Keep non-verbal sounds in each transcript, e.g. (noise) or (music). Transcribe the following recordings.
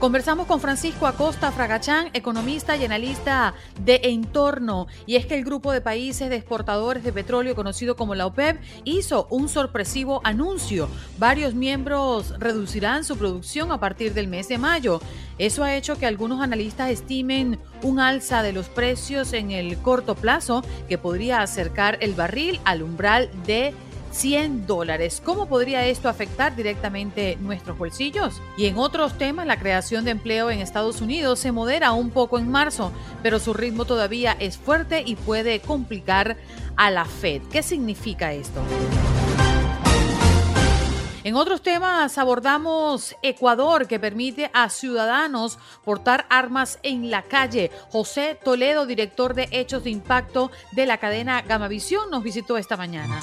Conversamos con Francisco Acosta Fragachán, economista y analista de entorno. Y es que el grupo de países de exportadores de petróleo conocido como la OPEP hizo un sorpresivo anuncio. Varios miembros reducirán su producción a partir del mes de mayo. Eso ha hecho que algunos analistas estimen un alza de los precios en el corto plazo que podría acercar el barril al umbral de 100 dólares. ¿Cómo podría esto afectar directamente nuestros bolsillos? Y en otros temas, la creación de empleo en Estados Unidos se modera un poco en marzo, pero su ritmo todavía es fuerte y puede complicar a la Fed. ¿Qué significa esto? En otros temas abordamos Ecuador, que permite a ciudadanos portar armas en la calle. José Toledo, director de Hechos de Impacto de la cadena Gamavisión, nos visitó esta mañana.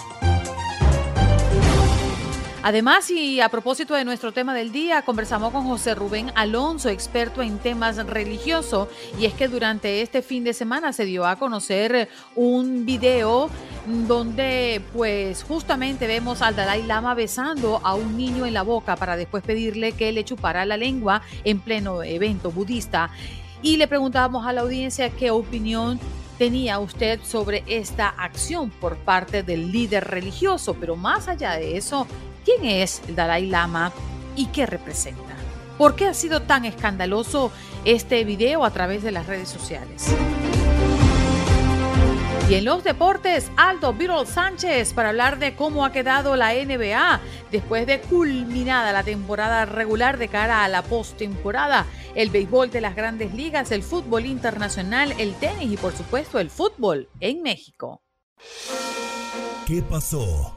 Además, y a propósito de nuestro tema del día, conversamos con José Rubén Alonso, experto en temas religiosos, y es que durante este fin de semana se dio a conocer un video donde pues justamente vemos al Dalai Lama besando a un niño en la boca para después pedirle que le chupara la lengua en pleno evento budista. Y le preguntábamos a la audiencia qué opinión tenía usted sobre esta acción por parte del líder religioso, pero más allá de eso, ¿Quién es el Dalai Lama y qué representa? ¿Por qué ha sido tan escandaloso este video a través de las redes sociales? Y en los deportes, Aldo Virol Sánchez para hablar de cómo ha quedado la NBA después de culminada la temporada regular de cara a la postemporada, el béisbol de las grandes ligas, el fútbol internacional, el tenis y por supuesto el fútbol en México. ¿Qué pasó?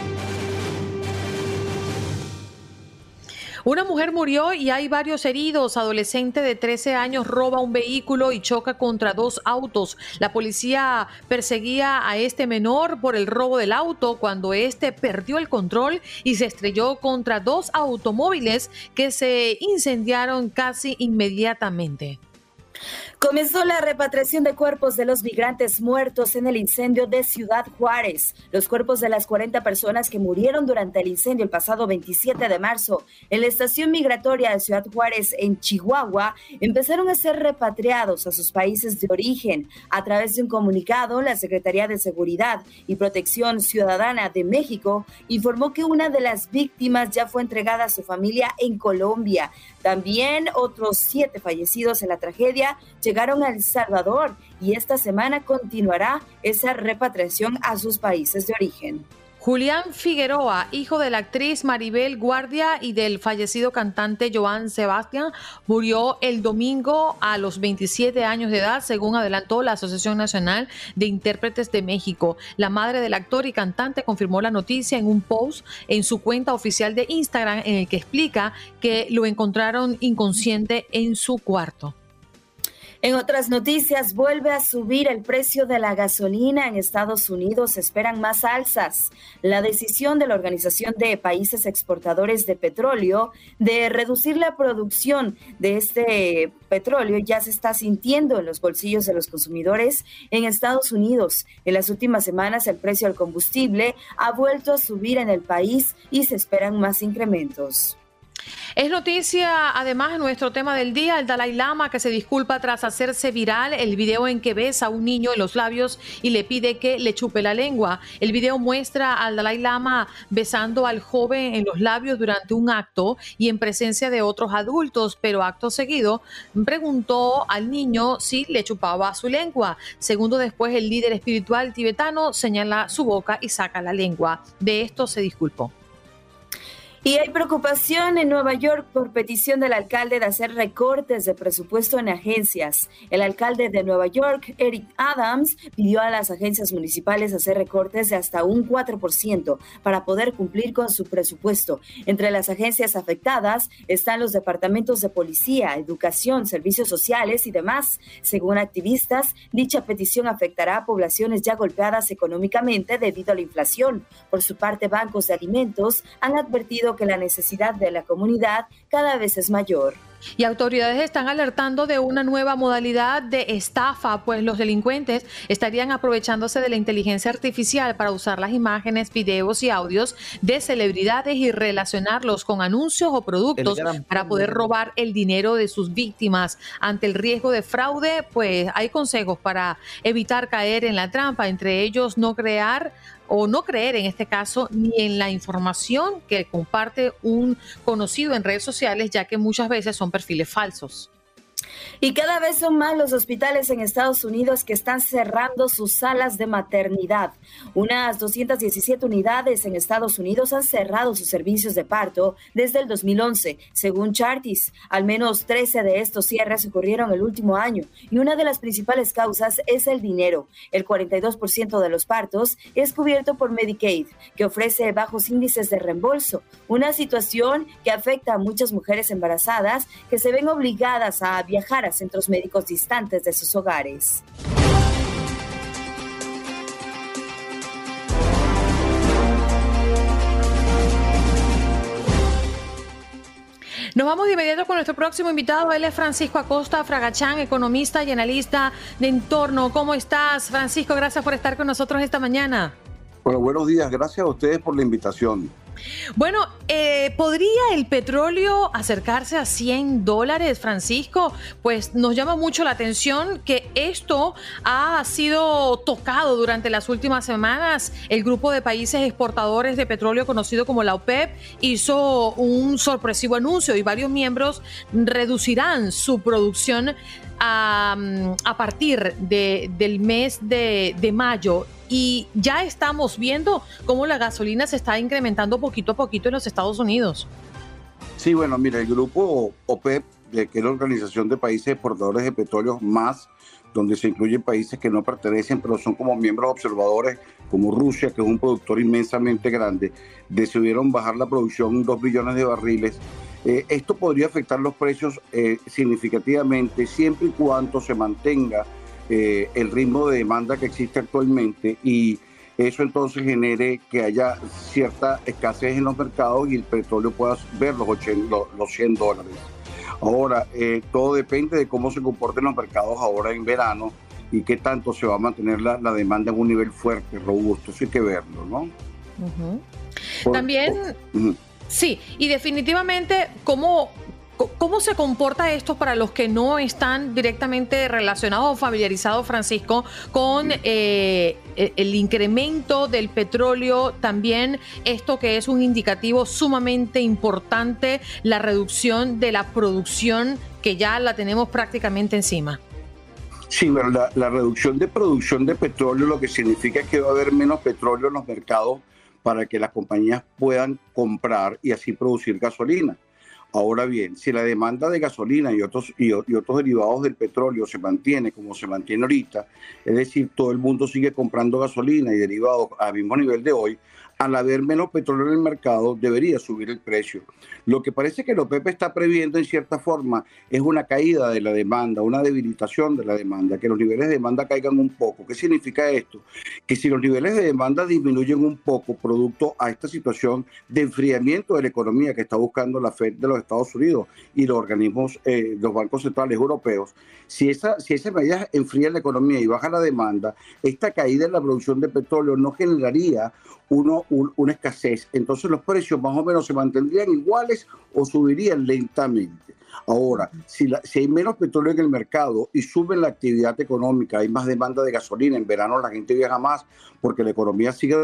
Una mujer murió y hay varios heridos. Adolescente de 13 años roba un vehículo y choca contra dos autos. La policía perseguía a este menor por el robo del auto cuando este perdió el control y se estrelló contra dos automóviles que se incendiaron casi inmediatamente. Comenzó la repatriación de cuerpos de los migrantes muertos en el incendio de Ciudad Juárez. Los cuerpos de las 40 personas que murieron durante el incendio el pasado 27 de marzo en la estación migratoria de Ciudad Juárez en Chihuahua empezaron a ser repatriados a sus países de origen. A través de un comunicado, la Secretaría de Seguridad y Protección Ciudadana de México informó que una de las víctimas ya fue entregada a su familia en Colombia. También otros siete fallecidos en la tragedia llegaron a El Salvador y esta semana continuará esa repatriación a sus países de origen. Julián Figueroa, hijo de la actriz Maribel Guardia y del fallecido cantante Joan Sebastián, murió el domingo a los 27 años de edad, según adelantó la Asociación Nacional de Intérpretes de México. La madre del actor y cantante confirmó la noticia en un post en su cuenta oficial de Instagram en el que explica que lo encontraron inconsciente en su cuarto. En otras noticias, vuelve a subir el precio de la gasolina en Estados Unidos. esperan más alzas. La decisión de la Organización de Países Exportadores de Petróleo de reducir la producción de este petróleo ya se está sintiendo en los bolsillos de los consumidores en Estados Unidos. En las últimas semanas, el precio del combustible ha vuelto a subir en el país y se esperan más incrementos. Es noticia, además, nuestro tema del día, el Dalai Lama que se disculpa tras hacerse viral el video en que besa a un niño en los labios y le pide que le chupe la lengua. El video muestra al Dalai Lama besando al joven en los labios durante un acto y en presencia de otros adultos, pero acto seguido preguntó al niño si le chupaba su lengua. Segundo después, el líder espiritual tibetano señala su boca y saca la lengua. De esto se disculpó. Y hay preocupación en Nueva York por petición del alcalde de hacer recortes de presupuesto en agencias. El alcalde de Nueva York, Eric Adams, pidió a las agencias municipales hacer recortes de hasta un 4% para poder cumplir con su presupuesto. Entre las agencias afectadas están los departamentos de policía, educación, servicios sociales y demás. Según activistas, dicha petición afectará a poblaciones ya golpeadas económicamente debido a la inflación. Por su parte, bancos de alimentos han advertido que la necesidad de la comunidad cada vez es mayor. Y autoridades están alertando de una nueva modalidad de estafa, pues los delincuentes estarían aprovechándose de la inteligencia artificial para usar las imágenes, videos y audios de celebridades y relacionarlos con anuncios o productos para poder robar el dinero de sus víctimas. Ante el riesgo de fraude, pues hay consejos para evitar caer en la trampa, entre ellos no crear o no creer en este caso ni en la información que comparte un conocido en redes sociales, ya que muchas veces son perfiles falsos. Y cada vez son más los hospitales en Estados Unidos que están cerrando sus salas de maternidad. Unas 217 unidades en Estados Unidos han cerrado sus servicios de parto desde el 2011, según Chartis. Al menos 13 de estos cierres ocurrieron el último año y una de las principales causas es el dinero. El 42% de los partos es cubierto por Medicaid, que ofrece bajos índices de reembolso, una situación que afecta a muchas mujeres embarazadas que se ven obligadas a viajar a centros médicos distantes de sus hogares. Nos vamos de inmediato con nuestro próximo invitado. Él es Francisco Acosta Fragachán, economista y analista de entorno. ¿Cómo estás, Francisco? Gracias por estar con nosotros esta mañana. Bueno, buenos días. Gracias a ustedes por la invitación. Bueno, eh, ¿podría el petróleo acercarse a 100 dólares, Francisco? Pues nos llama mucho la atención que esto ha sido tocado durante las últimas semanas. El grupo de países exportadores de petróleo conocido como la OPEP hizo un sorpresivo anuncio y varios miembros reducirán su producción a, partir del mes de, de mayo y ya estamos viendo cómo la gasolina se está incrementando poquito a poquito en los Estados Unidos. Sí, bueno, mira, el grupo OPEP, que es la Organización de Países Exportadores de Petróleo más, donde se incluyen países que no pertenecen, pero son como miembros observadores, como Rusia, que es un productor inmensamente grande, decidieron bajar la producción 2 billones de barriles. Eh, esto podría afectar los precios eh, significativamente siempre y cuando se mantenga eh, el ritmo de demanda que existe actualmente y eso entonces genere que haya cierta escasez en los mercados y el petróleo pueda ver los, 80, los 100 dólares. Ahora, eh, todo depende de cómo se comporten los mercados ahora en verano y qué tanto se va a mantener la, demanda en un nivel fuerte, robusto. Eso hay que verlo, ¿no? También, sí, y definitivamente, ¿cómo, ¿Cómo se comporta esto para los que no están directamente relacionados o familiarizados, Francisco, con eh, e-, el incremento del petróleo? También esto que es un indicativo sumamente importante, la reducción de la producción que ya la tenemos prácticamente encima. Sí, pero la, la reducción de producción de petróleo lo que significa es que va a haber menos petróleo en los mercados para que las compañías puedan comprar y así producir gasolina. Ahora bien, si la demanda de gasolina y otros, y, otros derivados del petróleo se mantiene como se mantiene ahorita, es decir, todo el mundo sigue comprando gasolina y derivados al mismo nivel de hoy, al haber menos petróleo en el mercado, debería subir el precio. Lo que parece que el OPEP está previendo en cierta forma es una caída de la demanda, una debilitación de la demanda, que los niveles de demanda caigan un poco. ¿Qué significa esto? Que si los niveles de demanda disminuyen un poco producto a esta situación de enfriamiento de la economía que está buscando la Fed de los Estados Unidos y los organismos, eh, los bancos centrales europeos, si esa, si esa medida enfría la economía y baja la demanda, esta caída en la producción de petróleo no generaría uno, una escasez. Entonces los precios más o menos se mantendrían iguales o subirían lentamente. Ahora, si, si hay menos petróleo en el mercado y sube la actividad económica, hay más demanda de gasolina, en verano la gente viaja más porque la economía sigue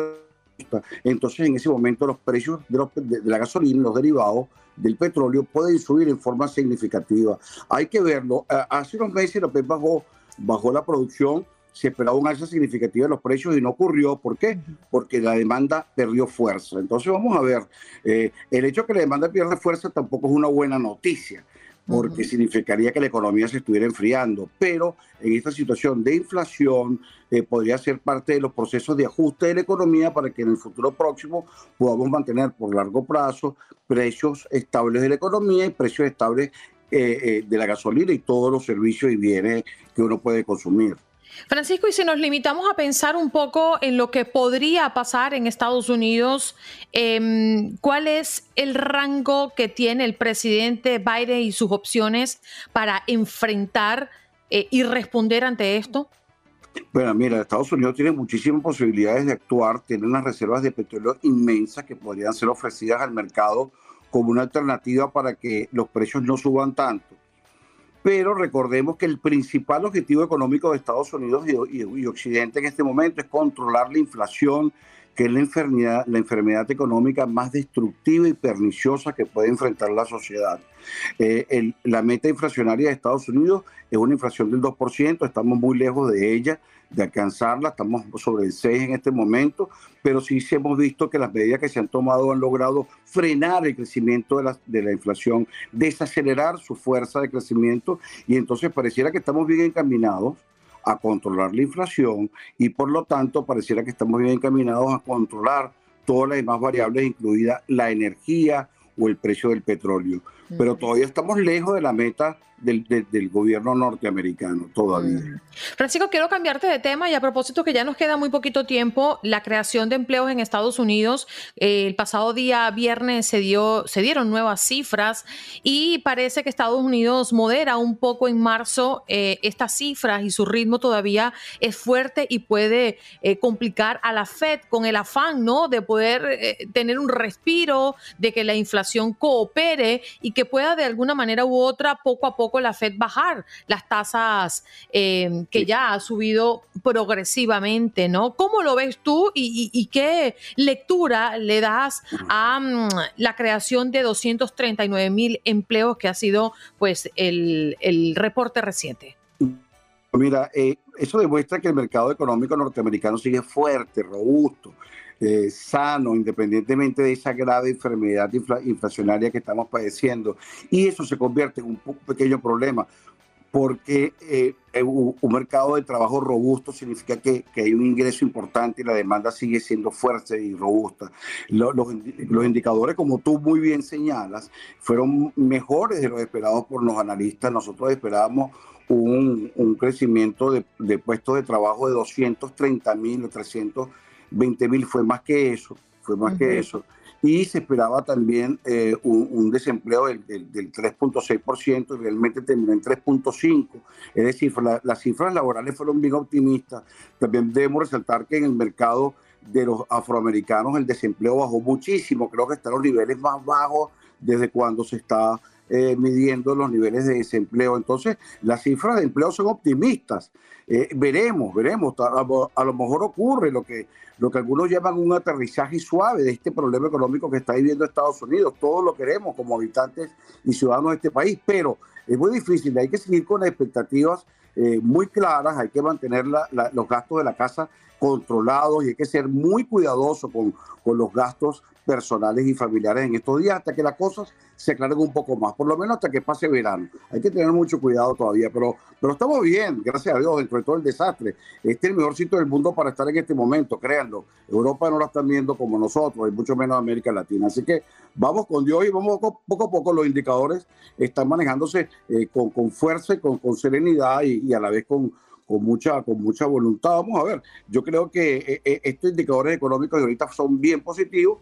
entonces en ese momento los precios de, de, la gasolina, los derivados del petróleo pueden subir en forma significativa. Hay que verlo. Hace unos meses la OPEP bajó, bajó la producción se esperaba un alza significativa de los precios y no ocurrió. ¿Por qué? Porque la demanda perdió fuerza. Entonces vamos a ver, eh, el hecho de que la demanda pierda fuerza tampoco es una buena noticia porque significaría que la economía se estuviera enfriando. Pero en esta situación de inflación eh, podría ser parte de los procesos de ajuste de la economía para que en el futuro próximo podamos mantener por largo plazo precios estables de la economía y precios estables eh, de la gasolina y todos los servicios y bienes que uno puede consumir. Francisco, y si nos limitamos a pensar un poco en lo que podría pasar en Estados Unidos, em, ¿cuál es el rango que tiene el presidente Biden y sus opciones para enfrentar eh, y responder ante esto? Bueno, mira, Estados Unidos tiene muchísimas posibilidades de actuar, tiene unas reservas de petróleo inmensas que podrían ser ofrecidas al mercado como una alternativa para que los precios no suban tanto pero recordemos que el principal objetivo económico de Estados Unidos y, Occidente en este momento es controlar la inflación, que es la enfermedad, la enfermedad económica más destructiva y perniciosa que puede enfrentar la sociedad. Eh, la meta inflacionaria de Estados Unidos es una inflación del 2%, estamos muy lejos de ella de alcanzarla, estamos sobre el 6 en este momento, pero sí hemos visto que las medidas que se han tomado han logrado frenar el crecimiento de la, de la inflación, desacelerar su fuerza de crecimiento y entonces pareciera que estamos bien encaminados a controlar la inflación y por lo tanto pareciera que estamos bien encaminados a controlar todas las demás variables, incluida la energía o el precio del petróleo. Pero todavía estamos lejos de la meta del, gobierno norteamericano todavía. Mm. Francisco, quiero cambiarte de tema y a propósito que ya nos queda muy poquito tiempo, la creación de empleos en Estados Unidos, eh, el pasado día viernes se, dio, se dieron nuevas cifras y parece que Estados Unidos modera un poco en marzo eh, estas cifras y su ritmo todavía es fuerte y puede eh, complicar a la Fed con el afán ¿no? de poder tener un respiro, de que la inflación coopere y que pueda de alguna manera u otra poco a poco la Fed bajar las tasas que ya ha subido progresivamente, ¿no? ¿Cómo lo ves tú y, qué lectura le das a mm, la creación de 239 mil empleos que ha sido pues el, reporte reciente? Mira, eh, eso demuestra que el mercado económico norteamericano sigue fuerte, robusto. Eh, sano, independientemente de esa grave enfermedad inflacionaria que estamos padeciendo. Y eso se convierte en un pequeño problema, porque eh, un, mercado de trabajo robusto significa que, que, hay un ingreso importante y la demanda sigue siendo fuerte y robusta. Los, los, indicadores, como tú muy bien señalas, fueron mejores de los esperados por los analistas. Nosotros esperábamos un, un crecimiento de, de, puestos de trabajo de 230 mil o 300 20 mil fue más que eso, fue más que eso. Y se esperaba también eh, un, desempleo del, del, 3.6% y realmente terminó en 3.5%. Es decir, las cifras laborales fueron bien optimistas. También debemos resaltar que en el mercado de los afroamericanos el desempleo bajó muchísimo. Creo que están los niveles más bajos desde cuando se está eh, midiendo los niveles de desempleo. Entonces, las cifras de empleo son optimistas. Eh, veremos, veremos. A, lo mejor ocurre lo que, lo que algunos llaman un aterrizaje suave de este problema económico que está viviendo Estados Unidos. Todos lo queremos como habitantes y ciudadanos de este país, pero es muy difícil. Hay que seguir con expectativas eh, muy claras, hay que mantener los gastos de la casa controlados y hay que ser muy cuidadoso con, con los gastos personales y familiares en estos días hasta que las cosas se aclaren un poco más, por lo menos hasta que pase verano. Hay que tener mucho cuidado todavía, pero, pero estamos bien, gracias a Dios, dentro de todo el desastre. Este es el mejor sitio del mundo para estar en este momento, créanlo. Europa no la están viendo como nosotros, y mucho menos América Latina. Así que vamos con Dios y vamos poco, a poco. Los indicadores están manejándose eh, con, con, fuerza y con, con serenidad y, a la vez con, con mucha, con mucha voluntad. Vamos a ver, yo creo que eh, eh, estos indicadores económicos de ahorita son bien positivos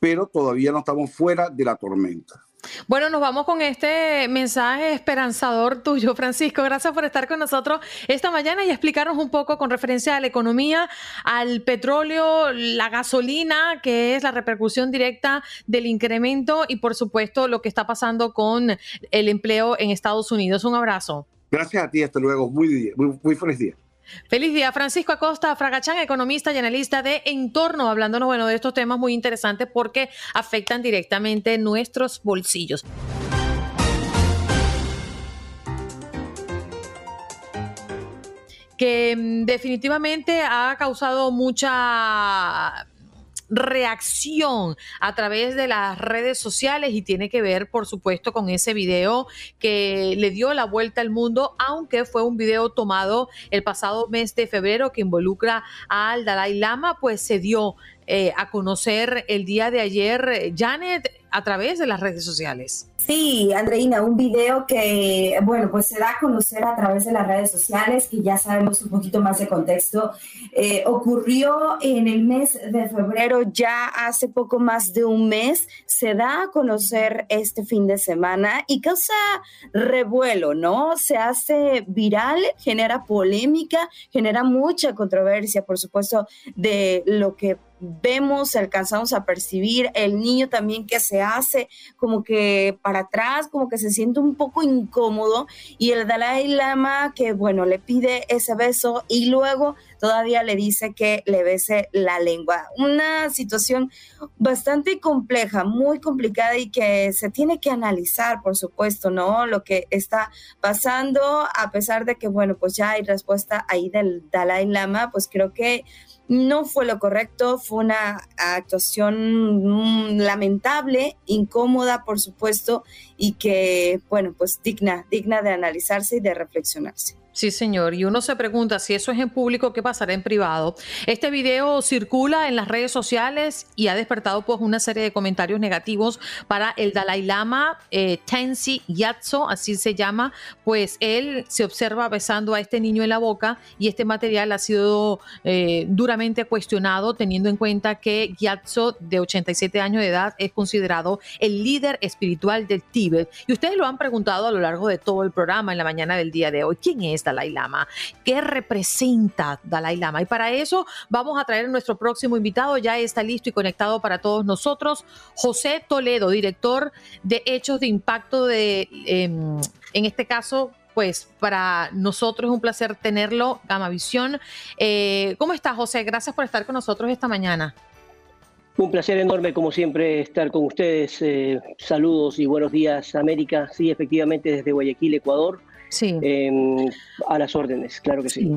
pero todavía no estamos fuera de la tormenta. Bueno, nos vamos con este mensaje esperanzador tuyo, Francisco. Gracias por estar con nosotros esta mañana y explicarnos un poco con referencia a la economía, al petróleo, la gasolina, que es la repercusión directa del incremento y, por supuesto, lo que está pasando con el empleo en Estados Unidos. Un abrazo. Gracias a ti, hasta luego. Muy, muy, muy feliz día. Feliz día, Francisco Acosta Fragachán, economista y analista de Entorno, hablándonos bueno, de estos temas muy interesantes porque afectan directamente nuestros bolsillos. que mm, definitivamente ha causado mucha reacción a través de las redes sociales y tiene que ver, por supuesto, con ese video que le dio la vuelta al mundo, aunque fue un video tomado el pasado mes de febrero que involucra al Dalai Lama, pues se dio eh, a conocer el día de ayer, Janet, a través de las redes sociales. Sí, Andreina, un video que, bueno, pues se da a conocer a través de las redes sociales, que ya sabemos un poquito más de contexto. Eh, ocurrió en el mes de febrero, ya hace poco más de un mes, se da a conocer este fin de semana y causa revuelo, ¿no? Se hace viral, genera polémica, genera mucha controversia, por supuesto, de lo que vemos, alcanzamos a percibir, el niño también que se hace como que para atrás, como que se siente un poco incómodo y el Dalai Lama que bueno, le pide ese beso y luego todavía le dice que le bese la lengua. Una situación bastante compleja, muy complicada y que se tiene que analizar, por supuesto, ¿no? Lo que está pasando, a pesar de que, bueno, pues ya hay respuesta ahí del Dalai Lama, pues creo que no fue lo correcto, fue una actuación mm, lamentable, incómoda, por supuesto, y que, bueno, pues digna, digna de analizarse y de reflexionarse. Sí, señor. Y uno se pregunta si eso es en público, ¿qué pasará en privado? Este video circula en las redes sociales y ha despertado pues una serie de comentarios negativos para el Dalai Lama, eh, Tensi Yatso, así se llama, pues él se observa besando a este niño en la boca y este material ha sido eh, duramente cuestionado teniendo en cuenta que Gyatso, de 87 años de edad, es considerado el líder espiritual del Tíbet. Y ustedes lo han preguntado a lo largo de todo el programa en la mañana del día de hoy. ¿Quién es Dalai Lama? ¿Qué representa Dalai Lama? Y para eso vamos a traer nuestro próximo invitado, ya está listo y conectado para todos nosotros, José Toledo, director de Hechos de Impacto de, em, en este caso, pues para nosotros es un placer tenerlo, Gama Visión. Eh, ¿Cómo estás, José? Gracias por estar con nosotros esta mañana. Un placer enorme, como siempre, estar con ustedes. Eh, saludos y buenos días, América. Sí, efectivamente, desde Guayaquil, Ecuador. Sí. Em, a las órdenes, claro que sí.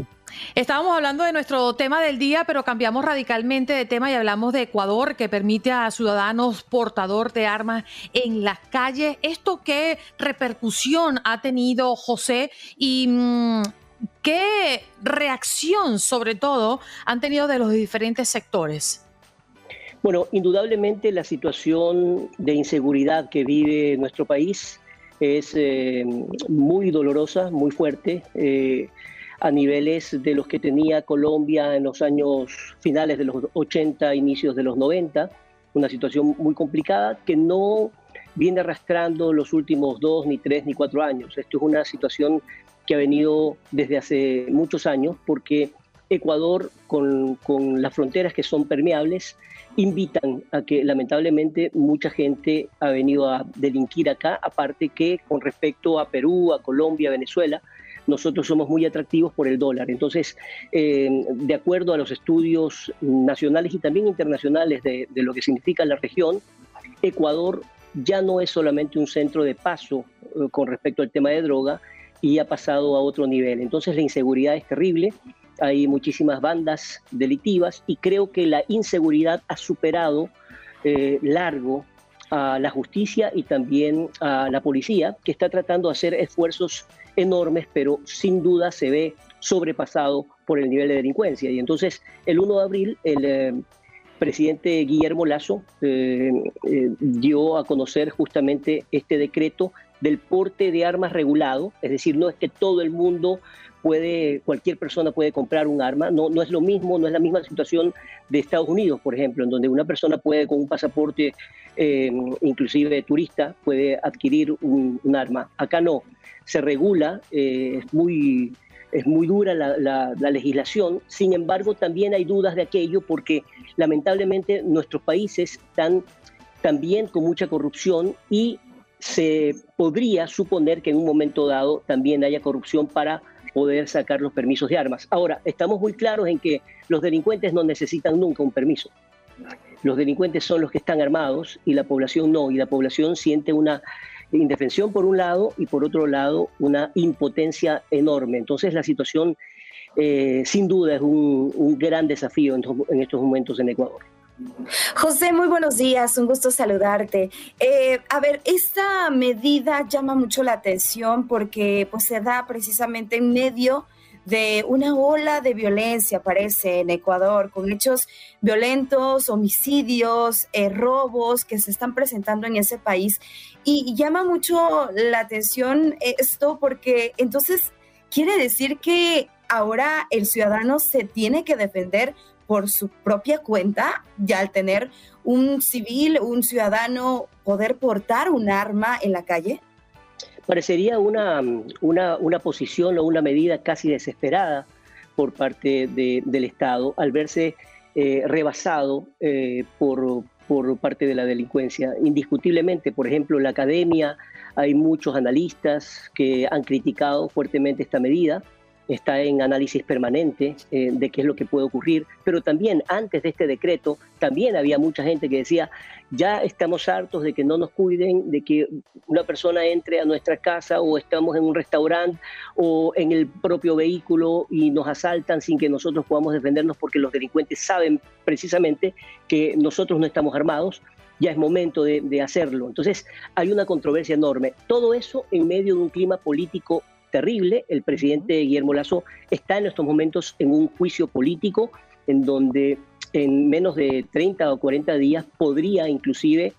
Estábamos hablando de nuestro tema del día, pero cambiamos radicalmente de tema y hablamos de Ecuador, que permite a ciudadanos portador de armas en las calles. ¿Esto qué repercusión ha tenido José y mm, qué reacción, sobre todo, han tenido de los diferentes sectores? Bueno, indudablemente la situación de inseguridad que vive nuestro país es eh, muy dolorosa, muy fuerte, eh, a niveles de los que tenía Colombia en los años finales de los 80, inicios de los 90, una situación muy complicada que no viene arrastrando los últimos dos, ni tres, ni cuatro años. Esto es una situación que ha venido desde hace muchos años porque Ecuador, con, con las fronteras que son permeables, invitan a que lamentablemente mucha gente ha venido a delinquir acá, aparte que con respecto a Perú, a Colombia, a Venezuela, nosotros somos muy atractivos por el dólar. Entonces, eh, de acuerdo a los estudios nacionales y también internacionales de, lo que significa la región, Ecuador ya no es solamente un centro de paso eh, con respecto al tema de droga y ha pasado a otro nivel. Entonces, la inseguridad es terrible hay muchísimas bandas delictivas y creo que la inseguridad ha superado eh, largo a la justicia y también a la policía, que está tratando de hacer esfuerzos enormes, pero sin duda se ve sobrepasado por el nivel de delincuencia. Y entonces, el 1 de abril, el eh, presidente Guillermo Lazo eh, dio a conocer justamente este decreto del porte de armas regulado, es decir, no es que todo el mundo puede, cualquier persona puede comprar un arma. No, no es lo mismo, no es la misma situación de Estados Unidos, por ejemplo, en donde una persona puede con un pasaporte, eh, inclusive turista, puede adquirir un, arma. Acá no, se regula, eh, es muy es muy dura la, la, legislación, sin embargo también hay dudas de aquello porque lamentablemente nuestros países están también con mucha corrupción y se podría suponer que en un momento dado también haya corrupción para poder sacar los permisos de armas. Ahora, estamos muy claros en que los delincuentes no necesitan nunca un permiso. Los delincuentes son los que están armados y la población no, y la población siente una indefensión por un lado y por otro lado una impotencia enorme. Entonces la situación eh, sin duda es un, gran desafío en estos momentos en Ecuador. José, muy buenos días, un gusto saludarte. Eh, a ver, esta medida llama mucho la atención porque pues, se da precisamente en medio de una ola de violencia, parece, en Ecuador, con hechos violentos, homicidios, eh, robos que se están presentando en ese país. Y llama mucho la atención esto porque entonces quiere decir que ahora el ciudadano se tiene que defender por su propia cuenta, ya al tener un civil, un ciudadano, poder portar un arma en la calle? Parecería una, una, posición o una medida casi desesperada por parte del Estado al verse eh, rebasado eh, por, por parte de la delincuencia. Indiscutiblemente, por ejemplo, en la academia hay muchos analistas que han criticado fuertemente esta medida está en análisis permanente eh, de qué es lo que puede ocurrir, pero también antes de este decreto, también había mucha gente que decía, ya estamos hartos de que no nos cuiden, de que una persona entre a nuestra casa o estamos en un restaurante o en el propio vehículo y nos asaltan sin que nosotros podamos defendernos porque los delincuentes saben precisamente que nosotros no estamos armados ya es momento de, de, hacerlo. Entonces hay una controversia enorme. Todo eso en medio de un clima político terrible. El presidente Guillermo Lazo está en estos momentos en un juicio político en donde en menos de 30 o 40 días podría inclusive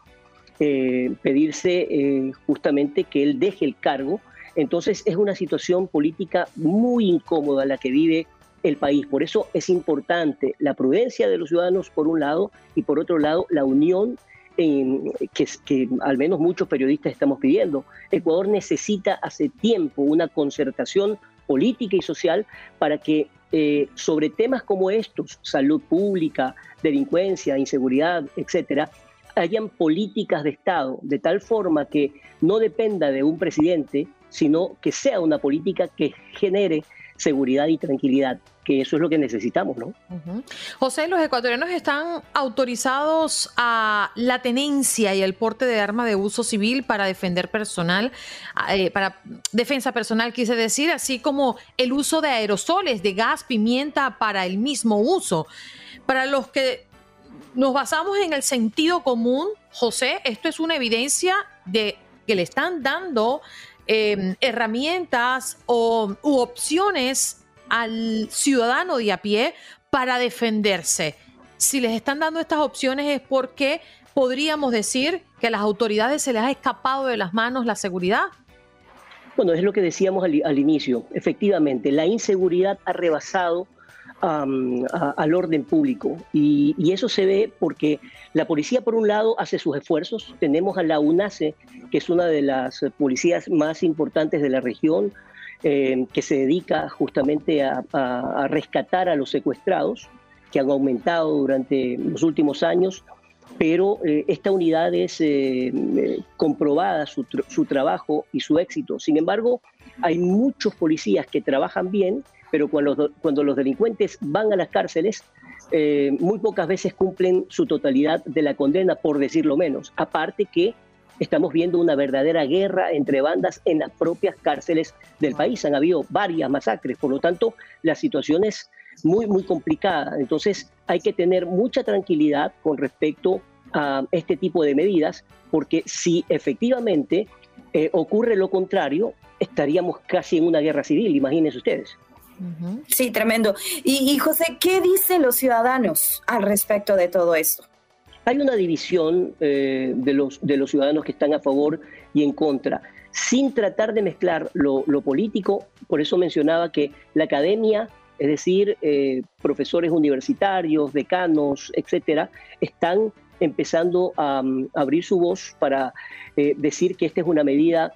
eh, pedirse eh, justamente que él deje el cargo. Entonces es una situación política muy incómoda la que vive el país. Por eso es importante la prudencia de los ciudadanos por un lado y por otro lado la unión que, que al menos muchos periodistas estamos pidiendo. Ecuador necesita hace tiempo una concertación política y social para que eh, sobre temas como estos, salud pública, delincuencia, inseguridad, etcétera, hayan políticas de Estado de tal forma que no dependa de un presidente, sino que sea una política que genere seguridad y tranquilidad, que eso es lo que necesitamos, ¿no? José, los ecuatorianos están autorizados a la tenencia y el porte de arma de uso civil para defender personal, eh, para defensa personal, quise decir, así como el uso de aerosoles, de gas, pimienta para el mismo uso. Para los que nos basamos en el sentido común, José, esto es una evidencia de que le están dando Em, herramientas o, u opciones al ciudadano de a pie para defenderse. Si les están dando estas opciones es porque podríamos decir que a las autoridades se les ha escapado de las manos la seguridad. Bueno, es lo que decíamos al inicio. Efectivamente, la inseguridad ha rebasado al orden público. Y, eso se ve porque la policía, por un lado, hace sus esfuerzos. Tenemos a la UNACE, que es una de las policías más importantes de la región, eh, que se dedica justamente a, rescatar a los secuestrados, que han aumentado durante los últimos años. Pero eh, esta unidad es eh, comprobada su, su trabajo y su éxito. Sin embargo, hay muchos policías que trabajan bien, pero cuando, los delincuentes van a las cárceles, eh, muy pocas veces cumplen su totalidad de la condena, por decirlo menos. Aparte que estamos viendo una verdadera guerra entre bandas en las propias cárceles del país. Han habido varias masacres, por lo tanto, la situación es muy, muy complicada. Entonces, hay que tener mucha tranquilidad con respecto a este tipo de medidas, porque si efectivamente eh, ocurre lo contrario, estaríamos casi en una guerra civil, imagínense ustedes. Sí, tremendo. Y, José, ¿qué dicen los ciudadanos al respecto de todo esto? Hay una división eh, de, los, de los ciudadanos que están a favor y en contra. sin tratar de mezclar lo, político. Por eso mencionaba que la academia, es decir, eh, profesores universitarios, decanos, etcétera, están empezando a, mm, abrir su voz para eh, decir que esta es una medida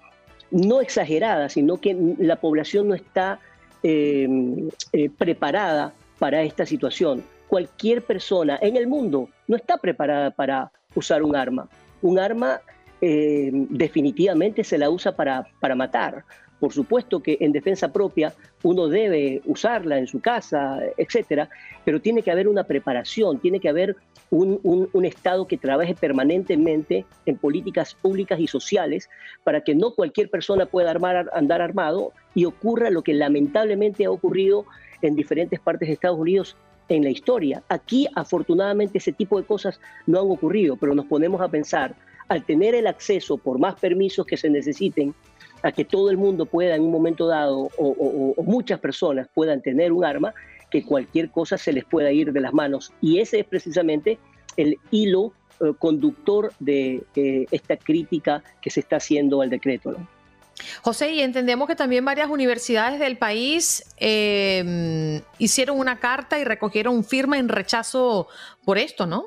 no exagerada, sino que la población no está eh, preparada para esta situación. Cualquier persona en el mundo no está preparada para usar un arma. Un arma eh, definitivamente se la usa para, para matar. Por supuesto que en defensa propia uno debe usarla en su casa, etcétera, pero tiene que haber una preparación, tiene que haber un, Estado que trabaje permanentemente en políticas públicas y sociales para que no cualquier persona pueda armar, andar armado y ocurra lo que lamentablemente ha ocurrido en diferentes partes de Estados Unidos en la historia. Aquí, afortunadamente, ese tipo de cosas no han ocurrido, pero nos ponemos a pensar al tener el acceso, por más permisos que se necesiten, a que todo el mundo pueda en un momento dado o, muchas personas puedan tener un arma, que cualquier cosa se les pueda ir de las manos. Y ese es precisamente el hilo eh, conductor de eh, esta crítica que se está haciendo al decreto. José, y entendemos que también varias universidades del país em, hicieron una carta y recogieron firma en rechazo por esto, ¿no?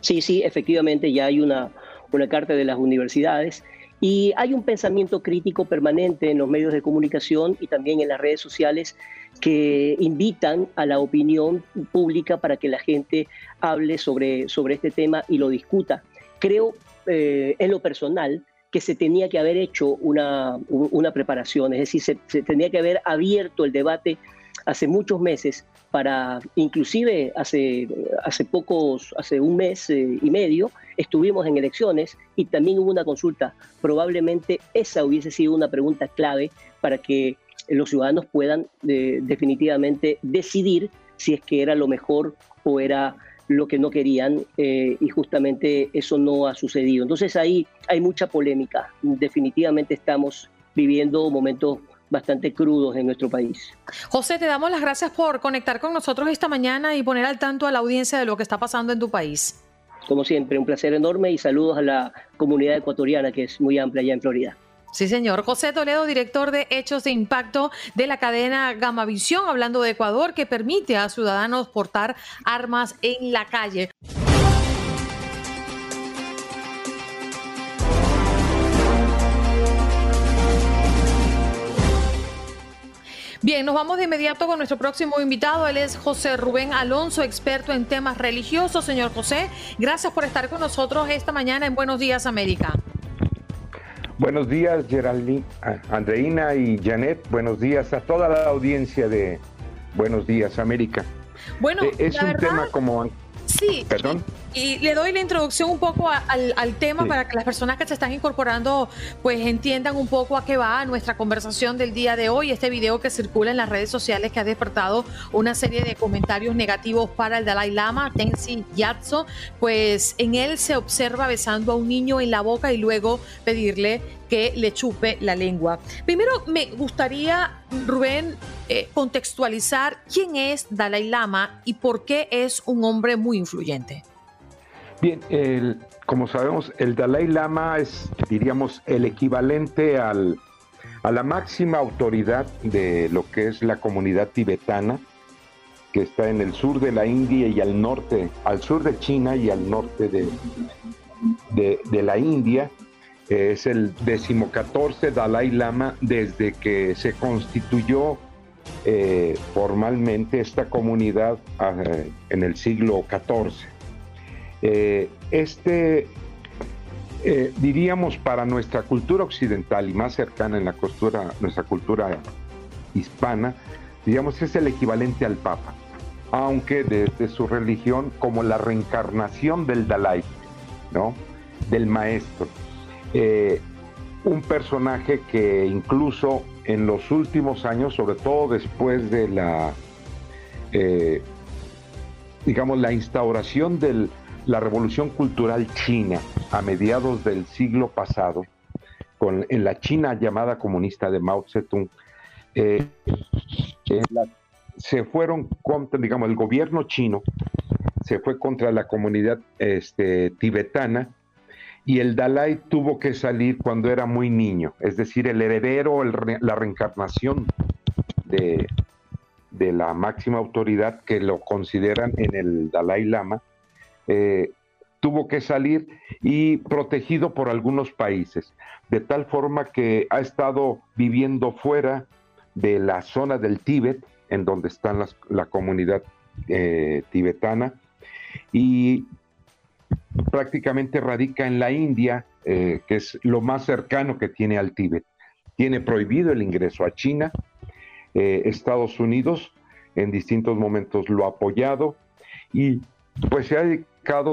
Sí, sí, efectivamente ya hay una, una carta de las universidades. Y hay un pensamiento crítico permanente en los medios de comunicación y también en las redes sociales que invitan a la opinión pública para que la gente hable sobre, sobre este tema y lo discuta. Creo, eh, en lo personal, que se tenía que haber hecho una, una preparación, es decir, se, tenía que haber abierto el debate hace muchos meses para, inclusive hace, hace pocos, hace un mes eh, y medio, estuvimos en elecciones y también hubo una consulta. Probablemente esa hubiese sido una pregunta clave para que los ciudadanos puedan eh, definitivamente decidir si es que era lo mejor o era lo que no querían eh, y justamente eso no ha sucedido. Entonces ahí hay mucha polémica. Definitivamente estamos viviendo momentos bastante crudos en nuestro país. José, te damos las gracias por conectar con nosotros esta mañana y poner al tanto a la audiencia de lo que está pasando en tu país. Como siempre, un placer enorme y saludos a la comunidad ecuatoriana que es muy amplia allá en Florida. Sí, señor. José Toledo, director de Hechos de Impacto de la cadena Gamavisión, hablando de Ecuador, que permite a ciudadanos portar armas en la calle. Bien, nos vamos de inmediato con nuestro próximo invitado. Él es José Rubén Alonso, experto en temas religiosos. Señor José, gracias por estar con nosotros esta mañana en Buenos Días América. Buenos días, Geraldine, Andreina y Janet. Buenos días a toda la audiencia de Buenos Días América. Bueno, eh, es un tema como Sí. Perdón. Y, le doy la introducción un poco al, tema para que las personas que se están incorporando pues entiendan un poco a qué va nuestra conversación del día de hoy. Este video que circula en las redes sociales que ha despertado una serie de comentarios negativos para el Dalai Lama, Tensi Yatso, pues en él se observa besando a un niño en la boca y luego pedirle que le chupe la lengua. Primero me gustaría, Rubén, eh, contextualizar quién es Dalai Lama y por qué es un hombre muy influyente. Bien, como sabemos, el Dalai Lama es, diríamos, el equivalente al, a la máxima autoridad de lo que es la comunidad tibetana, que está en el sur de la India y al norte, al sur de China y al norte de, de la India es el decimocatorce Dalai Lama desde que se constituyó eh, formalmente esta comunidad ah, en el siglo XIV. Eh, este, eh, diríamos, para nuestra cultura occidental y más cercana en la cultura, nuestra cultura hispana, digamos, es el equivalente al Papa, aunque desde su religión como la reencarnación del Dalai, ¿no? Del maestro. Eh, un personaje que incluso en los últimos años, sobre todo después de la, digamos, la instauración de la revolución cultural china a mediados del siglo pasado, en la China llamada comunista de Mao Zedong, eh, se fueron contra, digamos, el gobierno chino se fue contra la comunidad este, tibetana y el Dalai tuvo que salir cuando era muy niño, es decir, el heredero, la reencarnación de, de, la máxima autoridad que lo consideran en el Dalai Lama, eh, tuvo que salir y protegido por algunos países, de tal forma que ha estado viviendo fuera de la zona del Tíbet, en donde está la comunidad eh, tibetana, y prácticamente radica en la India, eh, que es lo más cercano que tiene al Tíbet. Tiene prohibido el ingreso a China. Estados Unidos en distintos momentos lo ha apoyado y pues se ha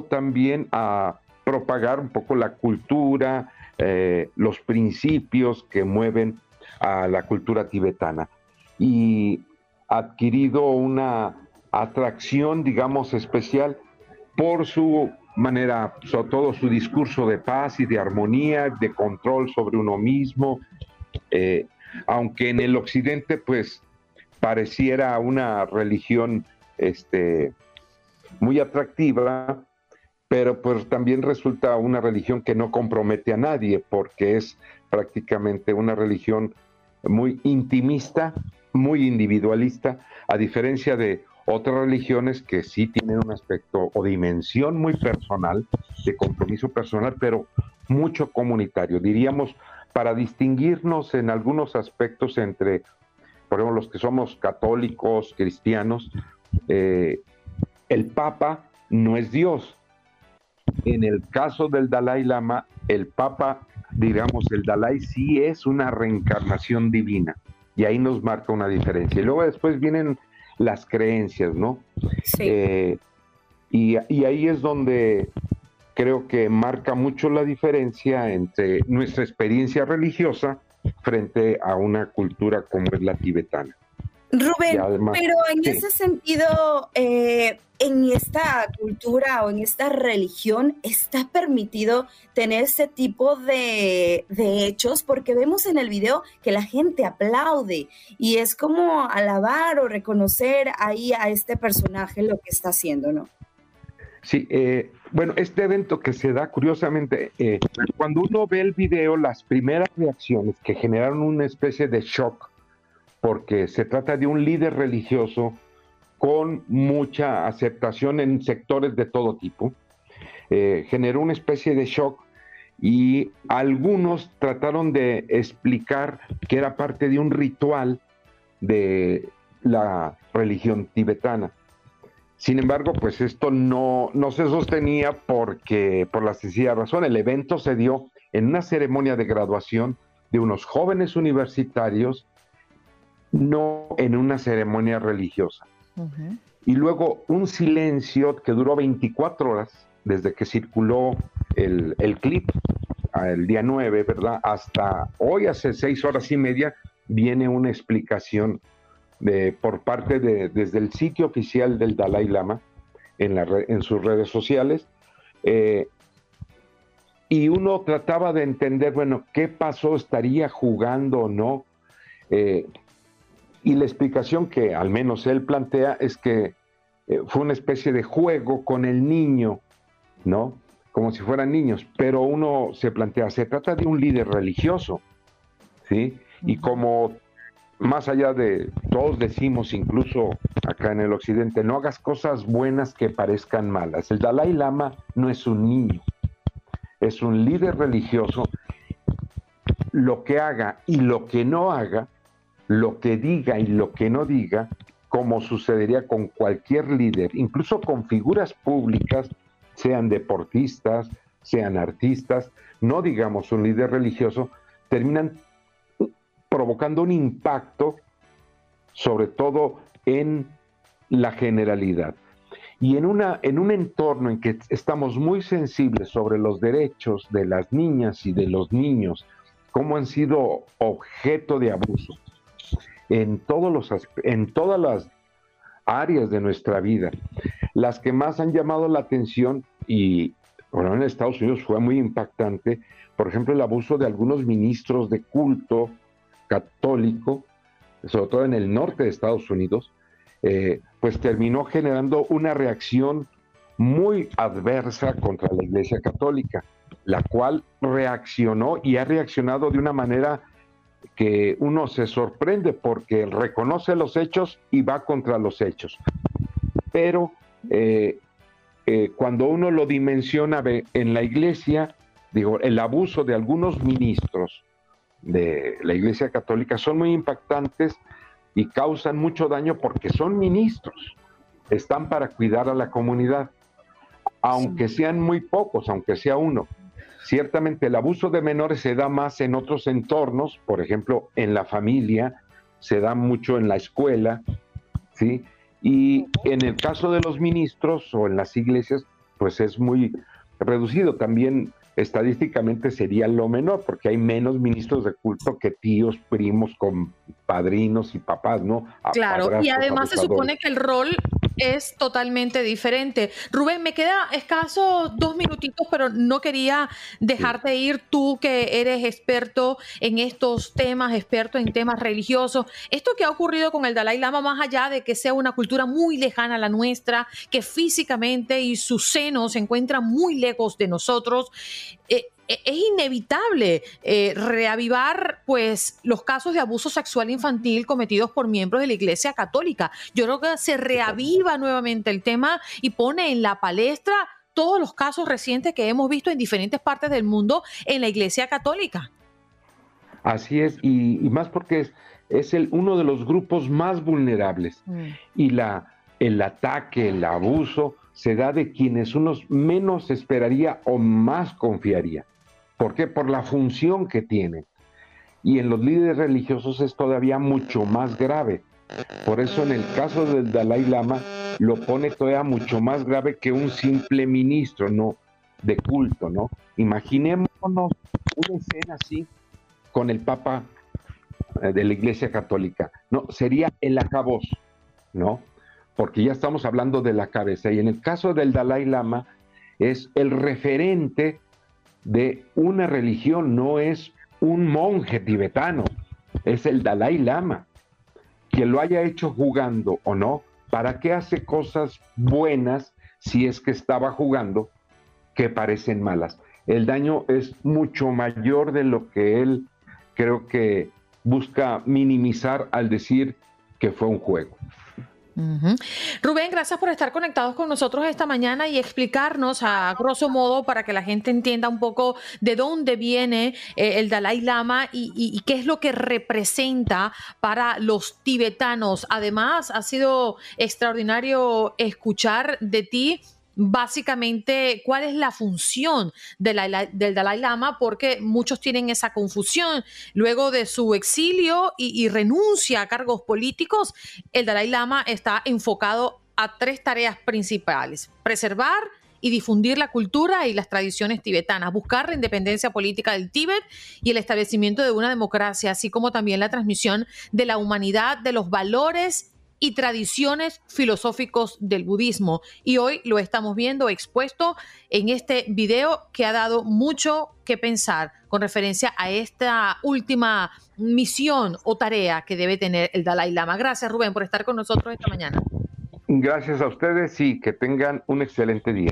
también a propagar un poco la cultura, eh, los principios que mueven a la cultura tibetana. Y ha adquirido una atracción, digamos, especial por su manera, sobre todo su discurso de paz y de armonía, de control sobre uno mismo, eh, aunque en el occidente pues pareciera una religión este, muy atractiva, pero pues también resulta una religión que no compromete a nadie porque es prácticamente una religión muy intimista, muy individualista, a diferencia de otras religiones que sí tienen un aspecto o dimensión muy personal, de compromiso personal, pero mucho comunitario. Diríamos, para distinguirnos en algunos aspectos entre, por ejemplo, los que somos católicos, cristianos, eh, el Papa no es Dios. En el caso del Dalai Lama, el Papa, digamos, el Dalai sí es una reencarnación divina. Y ahí nos marca una diferencia. Y luego después vienen las creencias, ¿no? Sí. Eh, y, ahí es donde creo que marca mucho la diferencia entre nuestra experiencia religiosa frente a una cultura como es la tibetana. Rubén, pero en ese sentido, eh, en esta cultura o en esta religión está permitido tener ese tipo de, hechos porque vemos en el video que la gente aplaude y es como alabar o reconocer ahí a este personaje lo que está haciendo, ¿no? Sí, eh, bueno, este evento que se da curiosamente, eh, cuando uno ve el video, las primeras reacciones que generaron una especie de shock porque se trata de un líder religioso con mucha aceptación en sectores de todo tipo. Eh, generó una especie de shock y algunos trataron de explicar que era parte de un ritual de la religión tibetana. Sin embargo, pues esto no, no se sostenía porque, por la sencilla razón, el evento se dio en una ceremonia de graduación de unos jóvenes universitarios no en una ceremonia religiosa. Y luego un silencio que duró 24 horas desde que circuló el, clip, el día 9, ¿verdad? Hasta hoy, hace seis horas y media, viene una explicación de, por parte de, desde el sitio oficial del Dalai Lama en, la, en sus redes sociales. Eh, y uno trataba de entender, bueno, qué pasó, estaría jugando o no. Eh, y la explicación que al menos él plantea es que eh, fue una especie de juego con el niño, ¿no? Como si fueran niños, pero uno se plantea, se trata de un líder religioso, ¿sí? Y como más allá de, todos decimos incluso acá en el occidente, no hagas cosas buenas que parezcan malas. El Dalai Lama no es un niño, es un líder religioso. Lo que haga y lo que no haga lo que diga y lo que no diga, como sucedería con cualquier líder, incluso con figuras públicas, sean deportistas, sean artistas, no digamos un líder religioso, terminan provocando un impacto, sobre todo en la generalidad. Y en, una, en un entorno en que estamos muy sensibles sobre los derechos de las niñas y de los niños, cómo han sido objeto de abuso, en, todos los, en todas las áreas de nuestra vida. Las que más han llamado la atención y bueno, en Estados Unidos fue muy impactante, por ejemplo, el abuso de algunos ministros de culto católico, sobre todo en el norte de Estados Unidos, eh, pues terminó generando una reacción muy adversa contra la Iglesia Católica. la cual reaccionó y ha reaccionado de una manera que uno se sorprende porque reconoce los hechos y va contra los hechos. Pero eh, eh, cuando uno lo dimensiona en la iglesia, digo, el abuso de algunos ministros de la iglesia católica son muy impactantes y causan mucho daño porque son ministros, están para cuidar a la comunidad, aunque sean muy pocos, aunque sea uno. Ciertamente el abuso de menores se da más en otros entornos, por ejemplo, en la familia, se da mucho en la escuela, ¿sí? Y en el caso de los ministros o en las iglesias, pues es muy reducido. También estadísticamente sería lo menor, porque hay menos ministros de culto que tíos, primos, con padrinos y papás, ¿no? claro, y además se supone que el rol es totalmente diferente. Rubén, me queda escaso dos minutitos, pero no quería dejarte ir tú que eres experto en estos temas, experto en temas religiosos. Esto que ha ocurrido con el Dalai Lama, más allá de que sea una cultura muy lejana a la nuestra, que físicamente y su seno se encuentran muy lejos de nosotros, eh, es inevitable eh, reavivar pues los casos de abuso sexual infantil cometidos por miembros de la Iglesia Católica. Yo creo que se reaviva nuevamente el tema y pone en la palestra todos los casos recientes que hemos visto en diferentes partes del mundo en la Iglesia Católica. Así es, y, más porque es, es el, uno de los grupos más vulnerables. Mm. Y la, el ataque, el abuso, se da de quienes uno menos esperaría o más confiaría. ¿Por qué? Por la función que tienen. Y en los líderes religiosos es todavía mucho más grave. Por eso en el caso del Dalai Lama lo pone todavía mucho más grave que un simple ministro, ¿no? De culto, ¿no? Imaginémonos una escena así con el Papa eh, de la Iglesia Católica. No, sería el acabos, ¿no? porque ya estamos hablando de la cabeza. Y en el caso del Dalai Lama, es el referente de una religión, no es un monje tibetano, es el Dalai Lama. Quien lo haya hecho jugando o no, ¿para qué hace cosas buenas si es que estaba jugando que parecen malas? El daño es mucho mayor de lo que él creo que busca minimizar al decir que fue un juego. Rubén, gracias por estar conectados con nosotros esta mañana y explicarnos a grosso modo para que la gente entienda un poco de dónde viene eh, el Dalai Lama y, qué es lo que representa para los tibetanos. Además, ha sido extraordinario escuchar de ti básicamente cuál es la función del Dalai Lama, porque muchos tienen esa confusión. Luego de su exilio y, renuncia a cargos políticos, el Dalai Lama está enfocado a tres tareas principales. Preservar y difundir la cultura y las tradiciones tibetanas, buscar la independencia política del Tíbet y el establecimiento de una democracia, así como también la transmisión de la humanidad, de los valores y tradiciones filosóficos del budismo. Y hoy lo estamos viendo expuesto en este video que ha dado mucho que pensar con referencia a esta última misión o tarea que debe tener el Dalai Lama. Gracias Rubén por estar con nosotros esta mañana. Gracias a ustedes y que tengan un excelente día.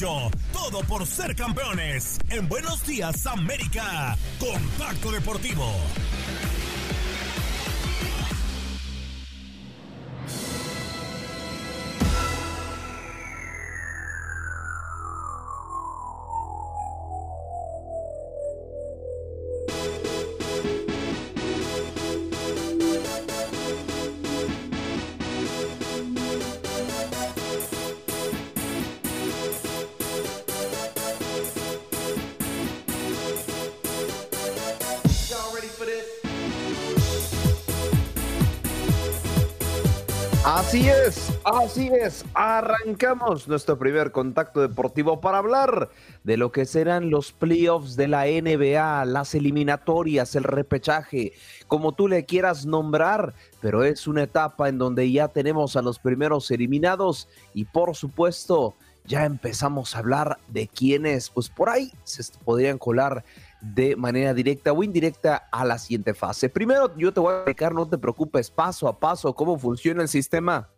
Todo por ser campeones. En Buenos Días América. Contacto Deportivo. Así es, así es. Arrancamos nuestro primer contacto deportivo para hablar de lo que serán los playoffs de la NBA, las eliminatorias, el repechaje, como tú le quieras nombrar, pero es una etapa en donde ya tenemos a los primeros eliminados y por supuesto ya empezamos a hablar de quiénes, pues por ahí se podrían colar de manera directa o indirecta a la siguiente fase. Primero, yo te voy a explicar, no te preocupes, paso a paso, cómo funciona el sistema,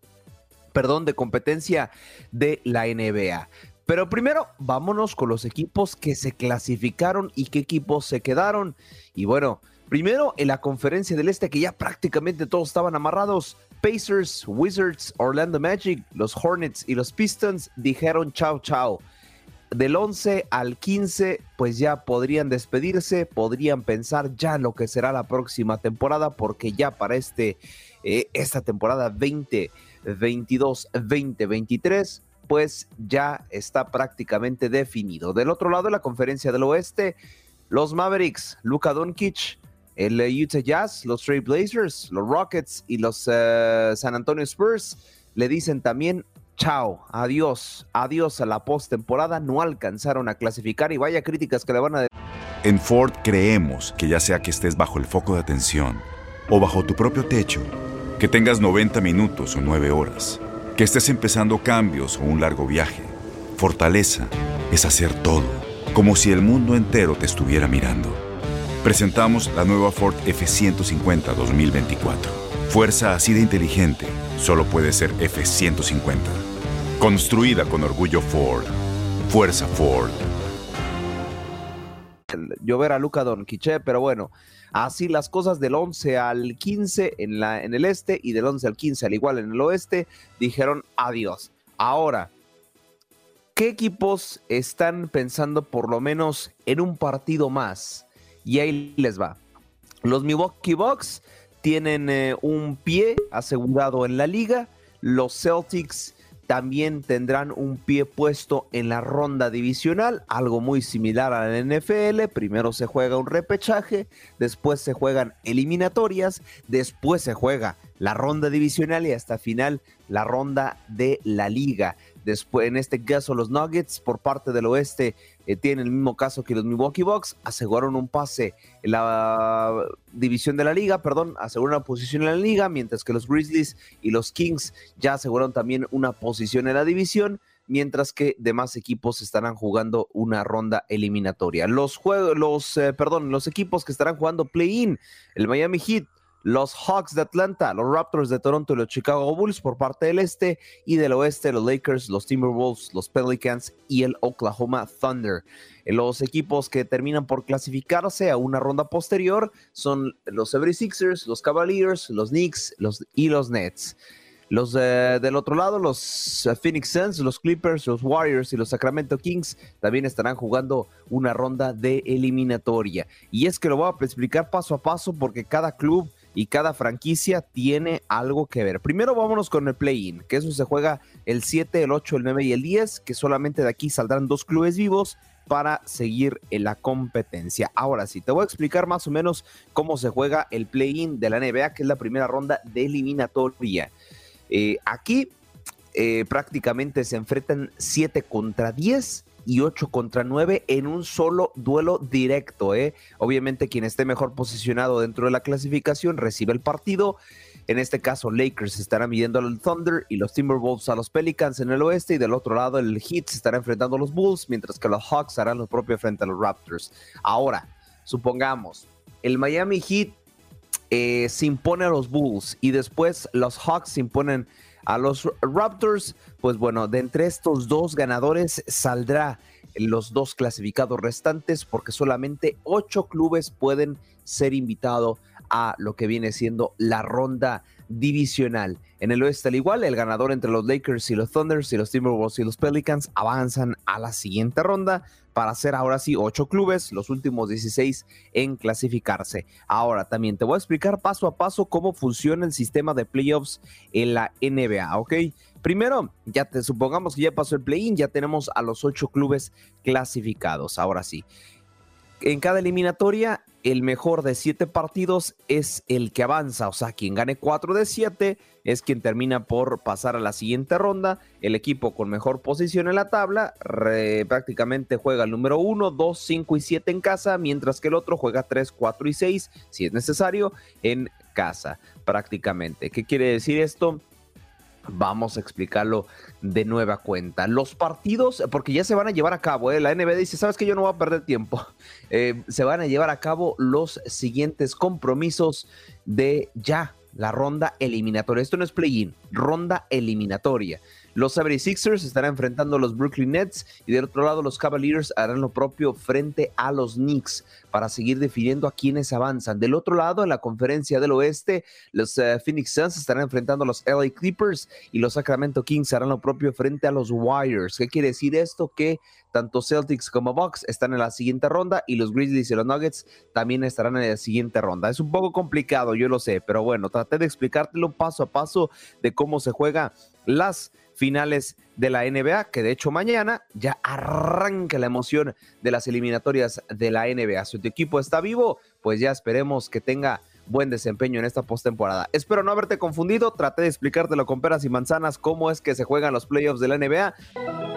perdón, de competencia de la NBA. Pero primero, vámonos con los equipos que se clasificaron y qué equipos se quedaron. Y bueno, primero en la conferencia del Este, que ya prácticamente todos estaban amarrados, Pacers, Wizards, Orlando Magic, los Hornets y los Pistons dijeron chao, chao del 11 al 15, pues ya podrían despedirse, podrían pensar ya lo que será la próxima temporada, porque ya para este, eh, esta temporada 2022-2023, pues ya está prácticamente definido. Del otro lado de la conferencia del oeste, los Mavericks, Luka Doncic, el Utah Jazz, los Trail Blazers, los Rockets y los eh, San Antonio Spurs le dicen también chao, adiós, adiós a la postemporada, no alcanzaron a clasificar y vaya críticas que le van a... En Ford creemos que ya sea que estés bajo el foco de atención o bajo tu propio techo, que tengas 90 minutos o 9 horas, que estés empezando cambios o un largo viaje, fortaleza es hacer todo, como si el mundo entero te estuviera mirando. Presentamos la nueva Ford F150 2024. Fuerza así de inteligente solo puede ser F150. Construida con orgullo Ford. Fuerza Ford. Yo ver a Luca Quiche, pero bueno, así las cosas del 11 al 15 en, la, en el este y del 11 al 15 al igual en el oeste, dijeron adiós. Ahora, ¿qué equipos están pensando por lo menos en un partido más? Y ahí les va. Los Milwaukee Bucks tienen eh, un pie asegurado en la liga. Los Celtics también tendrán un pie puesto en la ronda divisional, algo muy similar a la NFL. Primero se juega un repechaje, después se juegan eliminatorias, después se juega la ronda divisional y hasta final la ronda de la liga. Después, en este caso, los Nuggets por parte del oeste eh, tienen el mismo caso que los Milwaukee Bucks, aseguraron un pase en la división de la liga, perdón, aseguraron una posición en la liga, mientras que los Grizzlies y los Kings ya aseguraron también una posición en la división, mientras que demás equipos estarán jugando una ronda eliminatoria. Los juegos, los, eh, perdón, los equipos que estarán jugando play-in, el Miami Heat los Hawks de Atlanta, los Raptors de Toronto y los Chicago Bulls por parte del este y del oeste los Lakers, los Timberwolves, los Pelicans y el Oklahoma Thunder. Los equipos que terminan por clasificarse a una ronda posterior son los 76ers, los Cavaliers, los Knicks y los Nets. Los del otro lado, los eh, Phoenix Suns, los Clippers, los Warriors y los Sacramento Kings también estarán jugando una ronda de eliminatoria. Y es que lo voy a explicar paso a paso porque cada club y cada franquicia tiene algo que ver. Primero vámonos con el play-in, que eso se juega el 7, el 8, el 9 y el 10, que solamente de aquí saldrán dos clubes vivos para seguir en la competencia. Ahora sí, te voy a explicar más o menos cómo se juega el play-in de la NBA, que es la primera ronda de eliminatoria. Eh, aquí eh, prácticamente se enfrentan 7 contra 10 y 8 contra 9 en un solo duelo directo. ¿eh? Obviamente quien esté mejor posicionado dentro de la clasificación recibe el partido. En este caso, Lakers estará midiendo al Thunder y los Timberwolves a los Pelicans en el oeste. Y del otro lado, el Heat se estará enfrentando a los Bulls, mientras que los Hawks harán lo propio frente a los Raptors. Ahora, supongamos, el Miami Heat eh, se impone a los Bulls y después los Hawks se imponen a los Raptors, pues bueno, de entre estos dos ganadores saldrá los dos clasificados restantes porque solamente ocho clubes pueden ser invitados a lo que viene siendo la ronda divisional. En el oeste, al igual, el ganador entre los Lakers y los Thunders y los Timberwolves y los Pelicans avanzan a la siguiente ronda para ser ahora sí ocho clubes, los últimos 16 en clasificarse. Ahora también te voy a explicar paso a paso cómo funciona el sistema de playoffs en la NBA, ¿ok? Primero, ya te supongamos que ya pasó el play-in, ya tenemos a los ocho clubes clasificados. Ahora sí, en cada eliminatoria el mejor de siete partidos es el que avanza, o sea, quien gane cuatro de siete es quien termina por pasar a la siguiente ronda. El equipo con mejor posición en la tabla prácticamente juega el número uno, dos, cinco y siete en casa, mientras que el otro juega tres, cuatro y seis, si es necesario, en casa prácticamente. ¿Qué quiere decir esto? Vamos a explicarlo de nueva cuenta. Los partidos, porque ya se van a llevar a cabo, ¿eh? la NBA dice, sabes que yo no voy a perder tiempo. (laughs) Eh, se van a llevar a cabo los siguientes compromisos de ya la ronda eliminatoria. Esto no es play-in, ronda eliminatoria. Los 76ers estarán enfrentando a los Brooklyn Nets y del otro lado los Cavaliers harán lo propio frente a los Knicks para seguir definiendo a quienes avanzan. Del otro lado, en la conferencia del oeste, los eh, Phoenix Suns estarán enfrentando a los LA Clippers y los Sacramento Kings harán lo propio frente a los Warriors. ¿Qué quiere decir esto? Que tanto Celtics como Bucks están en la siguiente ronda y los Grizzlies y los Nuggets también estarán en la siguiente ronda. Es un poco complicado, yo lo sé, pero bueno, traté de explicártelo paso a paso de cómo se juega las finales de la NBA, que de hecho mañana ya arranca la emoción de las eliminatorias de la NBA. Si tu equipo está vivo, pues ya esperemos que tenga buen desempeño en esta postemporada. Espero no haberte confundido, traté de explicártelo con peras y manzanas cómo es que se juegan los playoffs de la NBA.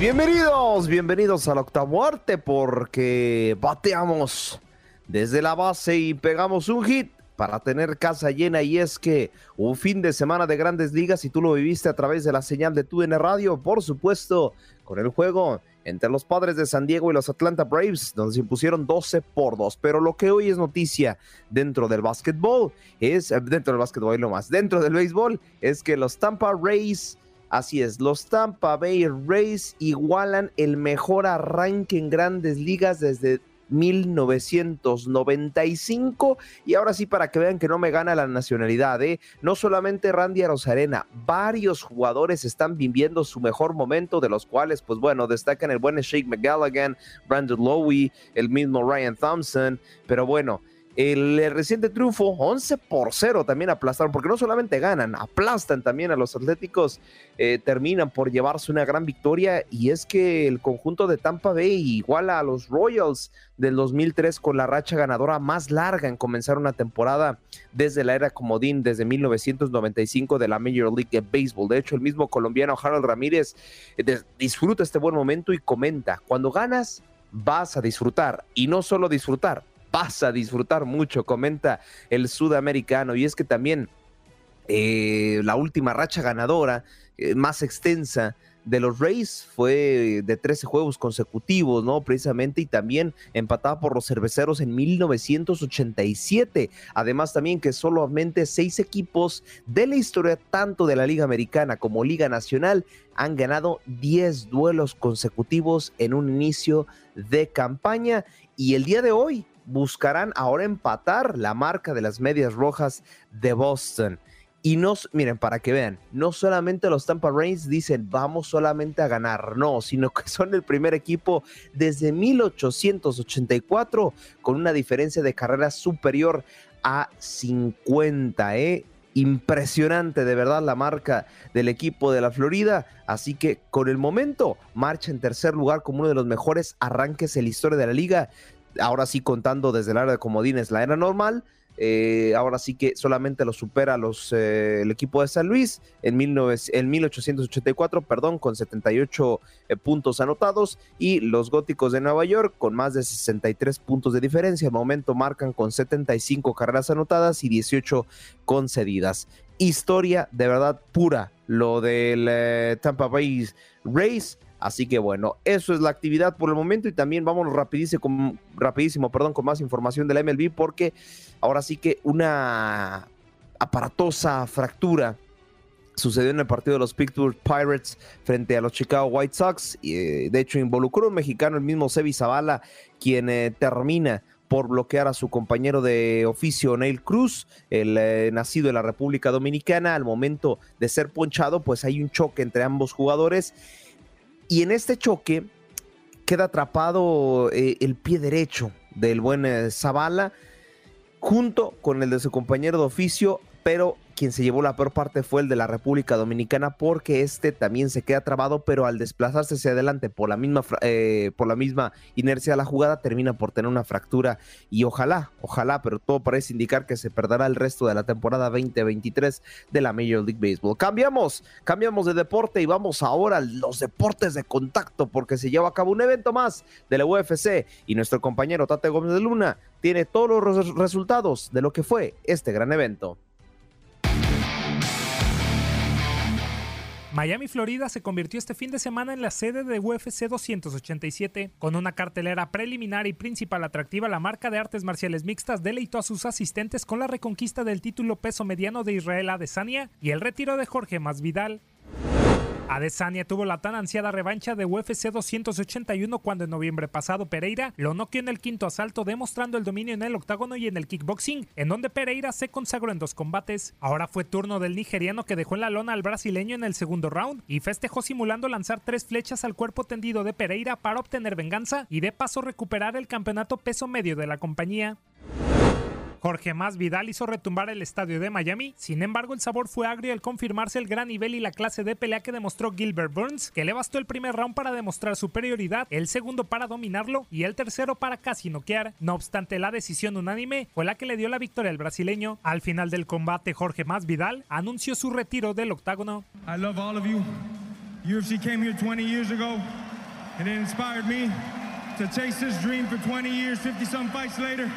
Bienvenidos, bienvenidos al octavo arte porque bateamos desde la base y pegamos un hit para tener casa llena y es que un fin de semana de grandes ligas y tú lo viviste a través de la señal de TUDN Radio, por supuesto, con el juego entre los padres de San Diego y los Atlanta Braves, donde se impusieron 12 por 2. Pero lo que hoy es noticia dentro del básquetbol es, eh, dentro del básquetbol lo más, dentro del béisbol, es que los Tampa Rays Así es, los Tampa Bay Rays igualan el mejor arranque en grandes ligas desde 1995 y ahora sí para que vean que no me gana la nacionalidad, ¿eh? no solamente Randy Arozarena, varios jugadores están viviendo su mejor momento de los cuales pues bueno destacan el buen Shake McGallaghan, Brandon Lowe, el mismo Ryan Thompson, pero bueno el reciente triunfo, 11 por 0 también aplastaron, porque no solamente ganan, aplastan también a los Atléticos, eh, terminan por llevarse una gran victoria y es que el conjunto de Tampa Bay iguala a los Royals del 2003 con la racha ganadora más larga en comenzar una temporada desde la era comodín, desde 1995 de la Major League Baseball. De hecho, el mismo colombiano Harold Ramírez eh, disfruta este buen momento y comenta, cuando ganas vas a disfrutar y no solo disfrutar, vas a disfrutar mucho, comenta el sudamericano. Y es que también eh, la última racha ganadora eh, más extensa de los Rays fue de 13 juegos consecutivos, ¿no? Precisamente, y también empatada por los cerveceros en 1987. Además, también que solamente seis equipos de la historia, tanto de la Liga Americana como Liga Nacional, han ganado 10 duelos consecutivos en un inicio de campaña. Y el día de hoy, buscarán ahora empatar la marca de las medias rojas de Boston. Y no, miren, para que vean, no solamente los Tampa Rays dicen vamos solamente a ganar, no, sino que (laughs) son el primer equipo desde 1884 con una diferencia de carrera superior a 50, ¿eh? Impresionante de verdad la marca del equipo de la Florida. Así que con el momento marcha en tercer lugar como uno de los mejores arranques en la historia de la liga ahora sí contando desde el área de comodines la era normal, eh, ahora sí que solamente lo supera eh, el equipo de San Luis en, en 1884, perdón, con 78 eh, puntos anotados y los góticos de Nueva York con más de 63 puntos de diferencia. Al momento marcan con 75 carreras anotadas y 18 concedidas. Historia de verdad pura, lo del Tampa Bay Race Así que bueno, eso es la actividad por el momento y también vámonos rapidísimo, con, rapidísimo perdón, con más información de la MLB porque ahora sí que una aparatosa fractura sucedió en el partido de los Pittsburgh Pirates frente a los Chicago White Sox. Y, eh, de hecho, involucró a un mexicano, el mismo Sebi Zavala, quien eh, termina por bloquear a su compañero de oficio, Neil Cruz, el eh, nacido en la República Dominicana. Al momento de ser ponchado, pues hay un choque entre ambos jugadores y en este choque queda atrapado eh, el pie derecho del buen eh, Zavala, junto con el de su compañero de oficio, pero quien se llevó la peor parte fue el de la República Dominicana porque este también se queda trabado, pero al desplazarse hacia adelante por la misma, eh, por la misma inercia de la jugada termina por tener una fractura y ojalá, ojalá, pero todo parece indicar que se perderá el resto de la temporada 2023 de la Major League Baseball. Cambiamos, cambiamos de deporte y vamos ahora a los deportes de contacto porque se lleva a cabo un evento más de la UFC y nuestro compañero Tate Gómez de Luna tiene todos los resultados de lo que fue este gran evento. Miami, Florida se convirtió este fin de semana en la sede de UFC 287. Con una cartelera preliminar y principal atractiva, la marca de artes marciales mixtas deleitó a sus asistentes con la reconquista del título peso mediano de Israel Adesanya y el retiro de Jorge Masvidal. Adesanya tuvo la tan ansiada revancha de UFC 281 cuando en noviembre pasado Pereira lo noqueó en el quinto asalto demostrando el dominio en el octágono y en el kickboxing, en donde Pereira se consagró en dos combates. Ahora fue turno del nigeriano que dejó en la lona al brasileño en el segundo round y festejó simulando lanzar tres flechas al cuerpo tendido de Pereira para obtener venganza y de paso recuperar el campeonato peso medio de la compañía. Jorge Más Vidal hizo retumbar el estadio de Miami, sin embargo el sabor fue agrio al confirmarse el gran nivel y la clase de pelea que demostró Gilbert Burns, que le bastó el primer round para demostrar superioridad, el segundo para dominarlo y el tercero para casi noquear. No obstante, la decisión unánime fue la que le dio la victoria al brasileño. Al final del combate, Jorge Más Vidal anunció su retiro del octágono. I love all of you. UFC came here 20 years ago and it inspired me to chase this dream for 20 years, 50 some fights later.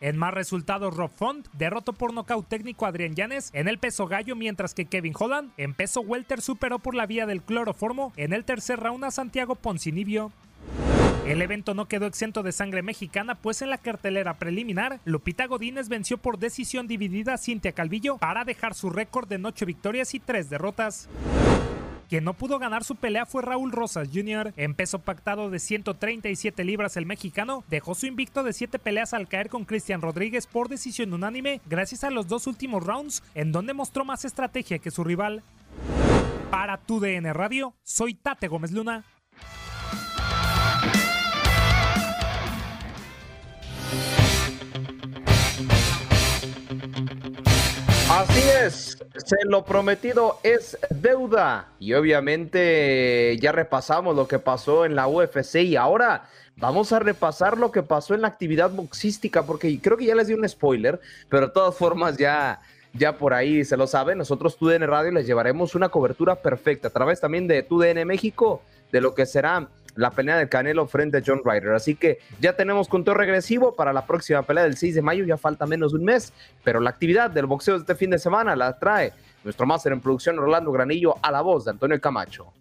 En más resultados, Rob Font derrotó por nocaut técnico a Adrián Llanes en el peso gallo, mientras que Kevin Holland en peso welter superó por la vía del cloroformo en el tercer round a Santiago Poncinibio. El evento no quedó exento de sangre mexicana, pues en la cartelera preliminar, Lupita Godínez venció por decisión dividida a Cintia Calvillo para dejar su récord de 8 victorias y 3 derrotas. Quien no pudo ganar su pelea fue Raúl Rosas Jr. En peso pactado de 137 libras el mexicano dejó su invicto de 7 peleas al caer con Cristian Rodríguez por decisión unánime gracias a los dos últimos rounds en donde mostró más estrategia que su rival. Para tu DN Radio, soy Tate Gómez Luna. Así es, se lo prometido es deuda. Y obviamente ya repasamos lo que pasó en la UFC y ahora vamos a repasar lo que pasó en la actividad boxística, porque creo que ya les di un spoiler, pero de todas formas ya, ya por ahí se lo saben. Nosotros, TUDN Radio, les llevaremos una cobertura perfecta a través también de TUDN México de lo que será la pelea del Canelo frente a John Ryder. Así que ya tenemos conteo regresivo para la próxima pelea del 6 de mayo, ya falta menos de un mes, pero la actividad del boxeo de este fin de semana la trae nuestro máster en producción Orlando Granillo a la voz de Antonio Camacho.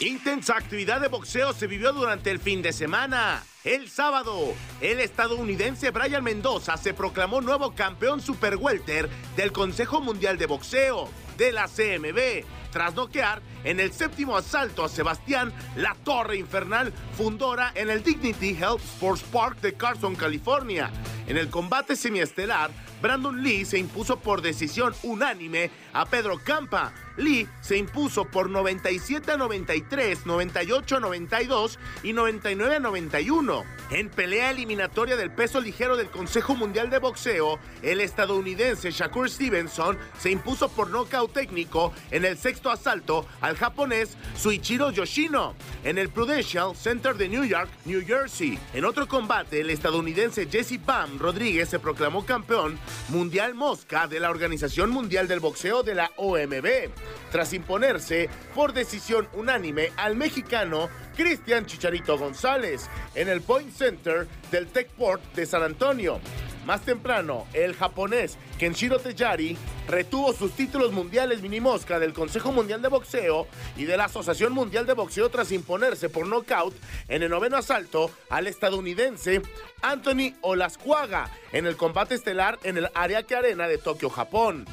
Intensa actividad de boxeo se vivió durante el fin de semana. El sábado, el estadounidense Brian Mendoza se proclamó nuevo campeón super welter del Consejo Mundial de Boxeo de la CMB tras noquear en el séptimo asalto a Sebastián La Torre Infernal Fundora en el Dignity Health Sports Park de Carson, California. En el combate semiestelar, Brandon Lee se impuso por decisión unánime a Pedro Campa. Lee se impuso por 97 a 93, 98 a 92 y 99 a 91. En pelea eliminatoria del peso ligero del Consejo Mundial de Boxeo, el estadounidense Shakur Stevenson se impuso por nocaut técnico en el sexto asalto al japonés Suichiro Yoshino en el Prudential Center de New York, New Jersey. En otro combate, el estadounidense Jesse Bam Rodríguez se proclamó campeón mundial mosca de la Organización Mundial del Boxeo de la OMB, tras imponerse por decisión unánime al mexicano Cristian Chicharito González en el Point Center del Techport de San Antonio. Más temprano, el japonés Kenshiro Tejari retuvo sus títulos mundiales mini mosca del Consejo Mundial de Boxeo y de la Asociación Mundial de Boxeo tras imponerse por nocaut en el noveno asalto al estadounidense Anthony Olascuaga en el combate estelar en el Ariake Arena de Tokio, Japón.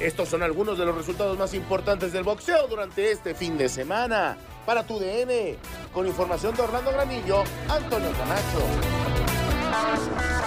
Estos son algunos de los resultados más importantes del boxeo durante este fin de semana. Para tu DN, con información de Orlando Granillo, Antonio Camacho.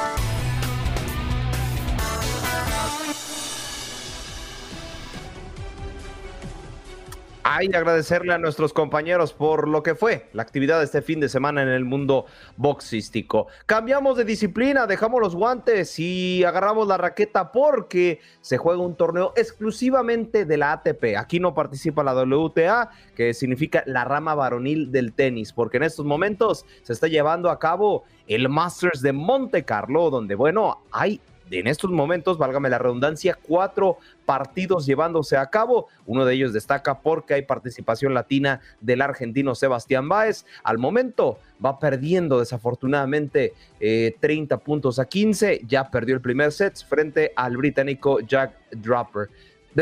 Hay que agradecerle a nuestros compañeros por lo que fue la actividad de este fin de semana en el mundo boxístico. Cambiamos de disciplina, dejamos los guantes y agarramos la raqueta porque se juega un torneo exclusivamente de la ATP. Aquí no participa la WTA, que significa la rama varonil del tenis, porque en estos momentos se está llevando a cabo el Masters de Monte Carlo, donde, bueno, hay en estos momentos, válgame la redundancia, cuatro partidos llevándose a cabo. Uno de ellos destaca porque hay participación latina del argentino Sebastián Báez. Al momento va perdiendo desafortunadamente 30 eh, puntos a 15. Ya perdió el primer set frente al británico Jack Draper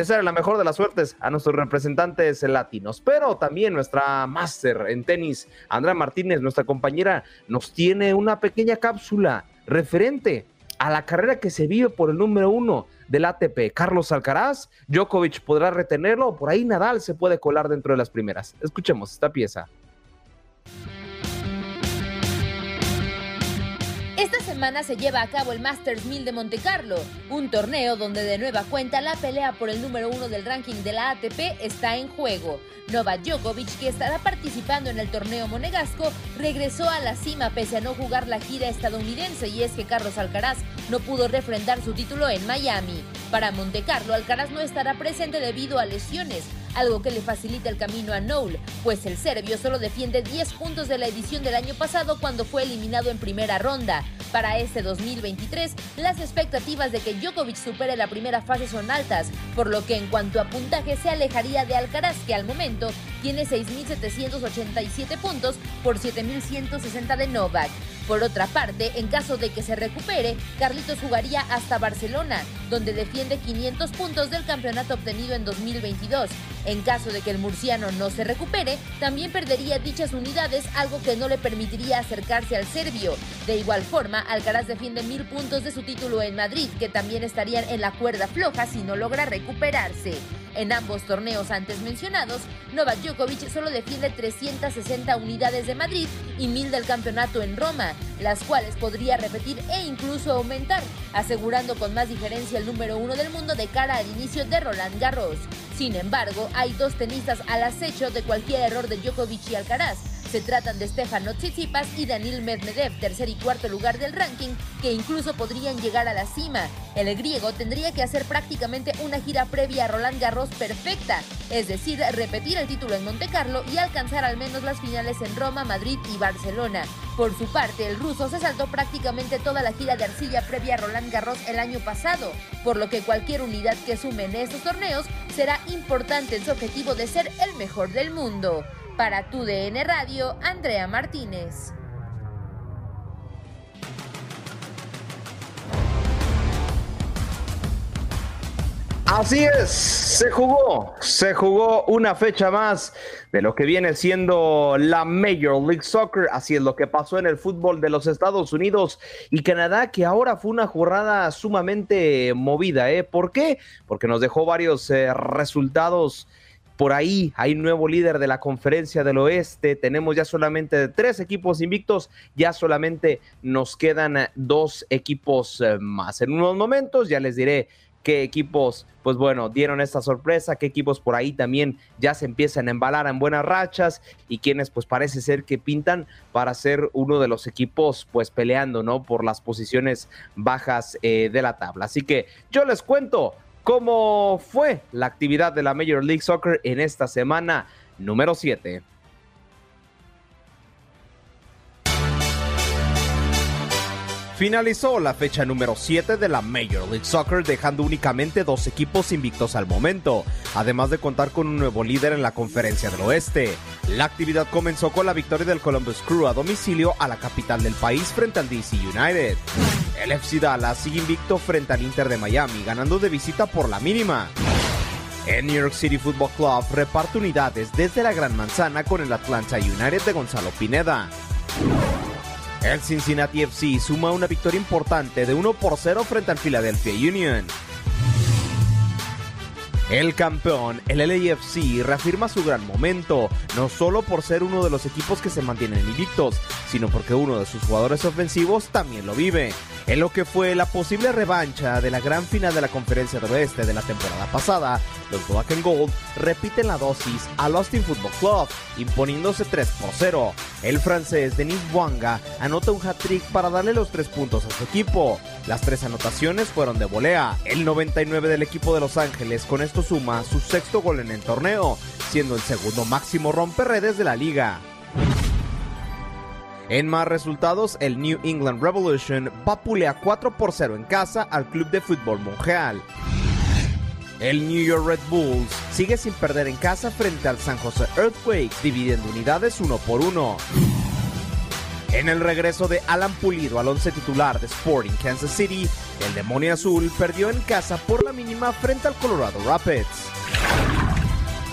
ser la mejor de las suertes a nuestros representantes latinos. Pero también nuestra máster en tenis, Andrea Martínez, nuestra compañera, nos tiene una pequeña cápsula referente a la carrera que se vive por el número uno del ATP, Carlos Alcaraz. Djokovic podrá retenerlo, por ahí Nadal se puede colar dentro de las primeras. Escuchemos esta pieza. Semana se lleva a cabo el Masters 1000 de Monte Carlo, un torneo donde de nueva cuenta la pelea por el número uno del ranking de la ATP está en juego. Novak Djokovic, que estará participando en el torneo monegasco, regresó a la cima pese a no jugar la gira estadounidense y es que Carlos Alcaraz no pudo refrendar su título en Miami. Para Monte Carlo, Alcaraz no estará presente debido a lesiones, algo que le facilita el camino a Noel, pues el serbio solo defiende 10 puntos de la edición del año pasado cuando fue eliminado en primera ronda. Para este 2023, las expectativas de que Djokovic supere la primera fase son altas, por lo que en cuanto a puntaje se alejaría de Alcaraz, que al momento tiene 6.787 puntos por 7.160 de Novak. Por otra parte, en caso de que se recupere, Carlitos jugaría hasta Barcelona, donde defiende 500 puntos del campeonato obtenido en 2022. En caso de que el murciano no se recupere, también perdería dichas unidades, algo que no le permitiría acercarse al serbio. De igual forma, Alcaraz defiende mil puntos de su título en Madrid, que también estarían en la cuerda floja si no logra recuperarse. En ambos torneos antes mencionados, Novak Djokovic solo defiende 360 unidades de Madrid y 1000 del campeonato en Roma, las cuales podría repetir e incluso aumentar, asegurando con más diferencia el número uno del mundo de cara al inicio de Roland Garros. Sin embargo, hay dos tenistas al acecho de cualquier error de Djokovic y Alcaraz, se tratan de Stefano Tsitsipas y Daniil Medvedev, tercer y cuarto lugar del ranking, que incluso podrían llegar a la cima. El griego tendría que hacer prácticamente una gira previa a Roland Garros perfecta, es decir, repetir el título en Monte Carlo y alcanzar al menos las finales en Roma, Madrid y Barcelona. Por su parte, el ruso se saltó prácticamente toda la gira de arcilla previa a Roland Garros el año pasado, por lo que cualquier unidad que sume en estos torneos será importante en su objetivo de ser el mejor del mundo. Para tu DN Radio, Andrea Martínez. Así es, se jugó, se jugó una fecha más de lo que viene siendo la Major League Soccer. Así es lo que pasó en el fútbol de los Estados Unidos y Canadá, que ahora fue una jornada sumamente movida. ¿eh? ¿Por qué? Porque nos dejó varios eh, resultados por ahí hay nuevo líder de la conferencia del oeste. Tenemos ya solamente tres equipos invictos. Ya solamente nos quedan eh, dos equipos eh, más. En unos momentos ya les diré qué equipos, pues bueno, dieron esta sorpresa, qué equipos por ahí también ya se empiezan a embalar en buenas rachas y quienes pues parece ser que pintan para ser uno de los equipos pues peleando, ¿no? Por las posiciones bajas eh, de la tabla. Así que yo les cuento cómo fue la actividad de la Major League Soccer en esta semana número 7. Finalizó la fecha número 7 de la Major League Soccer dejando únicamente dos equipos invictos al momento, además de contar con un nuevo líder en la conferencia del oeste. La actividad comenzó con la victoria del Columbus Crew a domicilio a la capital del país frente al DC United. El FC Dallas sigue invicto frente al Inter de Miami, ganando de visita por la mínima. El New York City Football Club reparte unidades desde la Gran Manzana con el Atlanta United de Gonzalo Pineda. El Cincinnati FC suma una victoria importante de 1 por 0 frente al Philadelphia Union. El campeón, el LAFC, reafirma su gran momento, no solo por ser uno de los equipos que se mantienen invictos, sino porque uno de sus jugadores ofensivos también lo vive. En lo que fue la posible revancha de la gran final de la Conferencia del Oeste de la temporada pasada, los Black and Gold repiten la dosis al Austin Football Club, imponiéndose 3 por 0. El francés Denis Bouanga anota un hat-trick para darle los 3 puntos a su equipo. Las tres anotaciones fueron de volea. El 99 del equipo de Los Ángeles con suma su sexto gol en el torneo, siendo el segundo máximo romperredes de la liga. En más resultados, el New England Revolution vapulea 4 por 0 en casa al Club de Fútbol Montreal. El New York Red Bulls sigue sin perder en casa frente al San Jose Earthquakes, dividiendo unidades uno por uno. En el regreso de Alan Pulido al once titular de Sporting Kansas City, el demonio azul perdió en casa por la mínima frente al Colorado Rapids.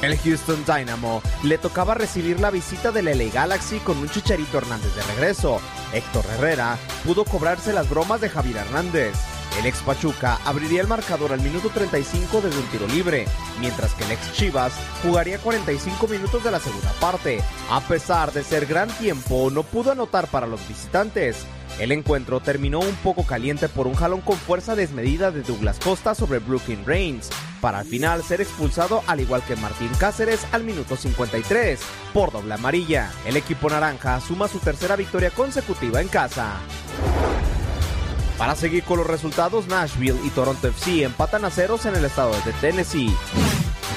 El Houston Dynamo le tocaba recibir la visita del LA Galaxy con un Chicharito Hernández de regreso. Héctor Herrera pudo cobrarse las bromas de Javier Hernández. El ex Pachuca abriría el marcador al minuto 35 desde un tiro libre, mientras que el ex Chivas jugaría 45 minutos de la segunda parte. A pesar de ser gran tiempo, no pudo anotar para los visitantes. El encuentro terminó un poco caliente por un jalón con fuerza desmedida de Douglas Costa sobre Brooklyn Reigns, para al final ser expulsado al igual que Martín Cáceres al minuto 53 por doble amarilla. El equipo naranja suma su tercera victoria consecutiva en casa. Para seguir con los resultados, Nashville y Toronto FC empatan a ceros en el estado de Tennessee.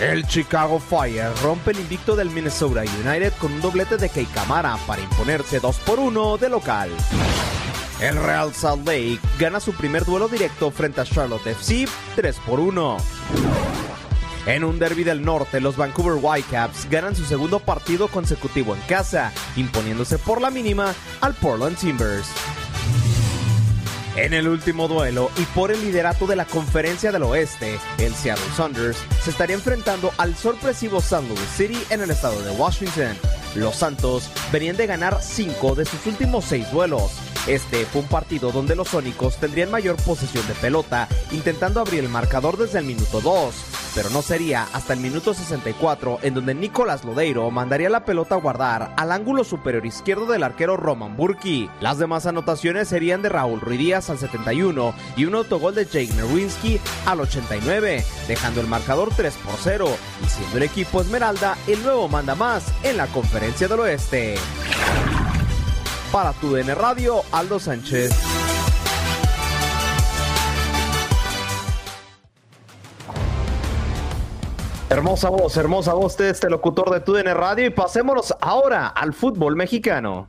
El Chicago Fire rompe el invicto del Minnesota United con un doblete de Kei Kamara para imponerse 2 por 1 de local. El Real Salt Lake gana su primer duelo directo frente a Charlotte FC 3 por 1. En un derby del norte, los Vancouver Whitecaps ganan su segundo partido consecutivo en casa, imponiéndose por la mínima al Portland Timbers. En el último duelo y por el liderato de la Conferencia del Oeste, el Seattle Saunders se estaría enfrentando al sorpresivo San Louis City en el estado de Washington. Los Santos venían de ganar 5 de sus últimos 6 duelos. Este fue un partido donde los Sónicos tendrían mayor posesión de pelota, intentando abrir el marcador desde el minuto 2, pero no sería hasta el minuto 64 en donde Nicolás Lodeiro mandaría la pelota a guardar al ángulo superior izquierdo del arquero Roman Burki. Las demás anotaciones serían de Raúl Ruidíaz al 71 y un autogol de Jake Nerwinski al 89, dejando el marcador 3 por 0 y siendo el equipo Esmeralda el nuevo manda más en la Conferencia del Oeste. Para tu DN Radio, Aldo Sánchez. Hermosa voz, hermosa voz de este locutor de TUDN Radio y pasémonos ahora al fútbol mexicano.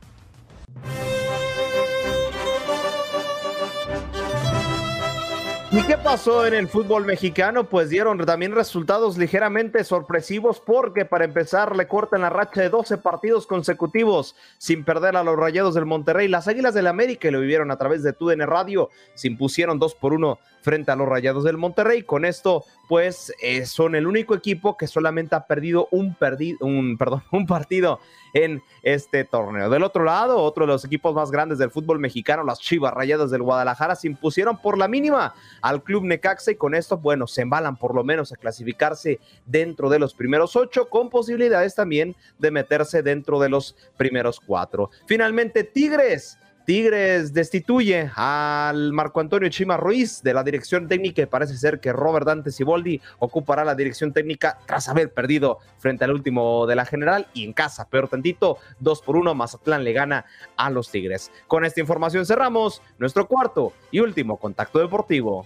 ¿Y qué pasó en el fútbol mexicano? Pues dieron también resultados ligeramente sorpresivos porque para empezar le cortan la racha de 12 partidos consecutivos sin perder a los Rayados del Monterrey. Las Águilas del América lo vivieron a través de TUDN Radio, se impusieron 2 por 1 frente a los Rayados del Monterrey. Con esto, pues eh, son el único equipo que solamente ha perdido un, un, perdón, (laughs) un partido en este torneo. Del otro lado, otro de los equipos más grandes del fútbol mexicano, las Chivas Rayadas del Guadalajara, se impusieron por la mínima al Club Necaxa y con esto, bueno, se embalan por lo menos a clasificarse dentro de los primeros ocho, con posibilidades también de meterse dentro de los primeros cuatro. Finalmente, Tigres Tigres destituye al Marco Antonio Chima Ruiz de la dirección técnica y parece ser que Robert Dante Siboldi ocupará la dirección técnica tras haber perdido frente al último de la general y en casa, peor tantito, dos por uno, Mazatlán le gana a los Tigres. Con esta información cerramos nuestro cuarto y último contacto deportivo.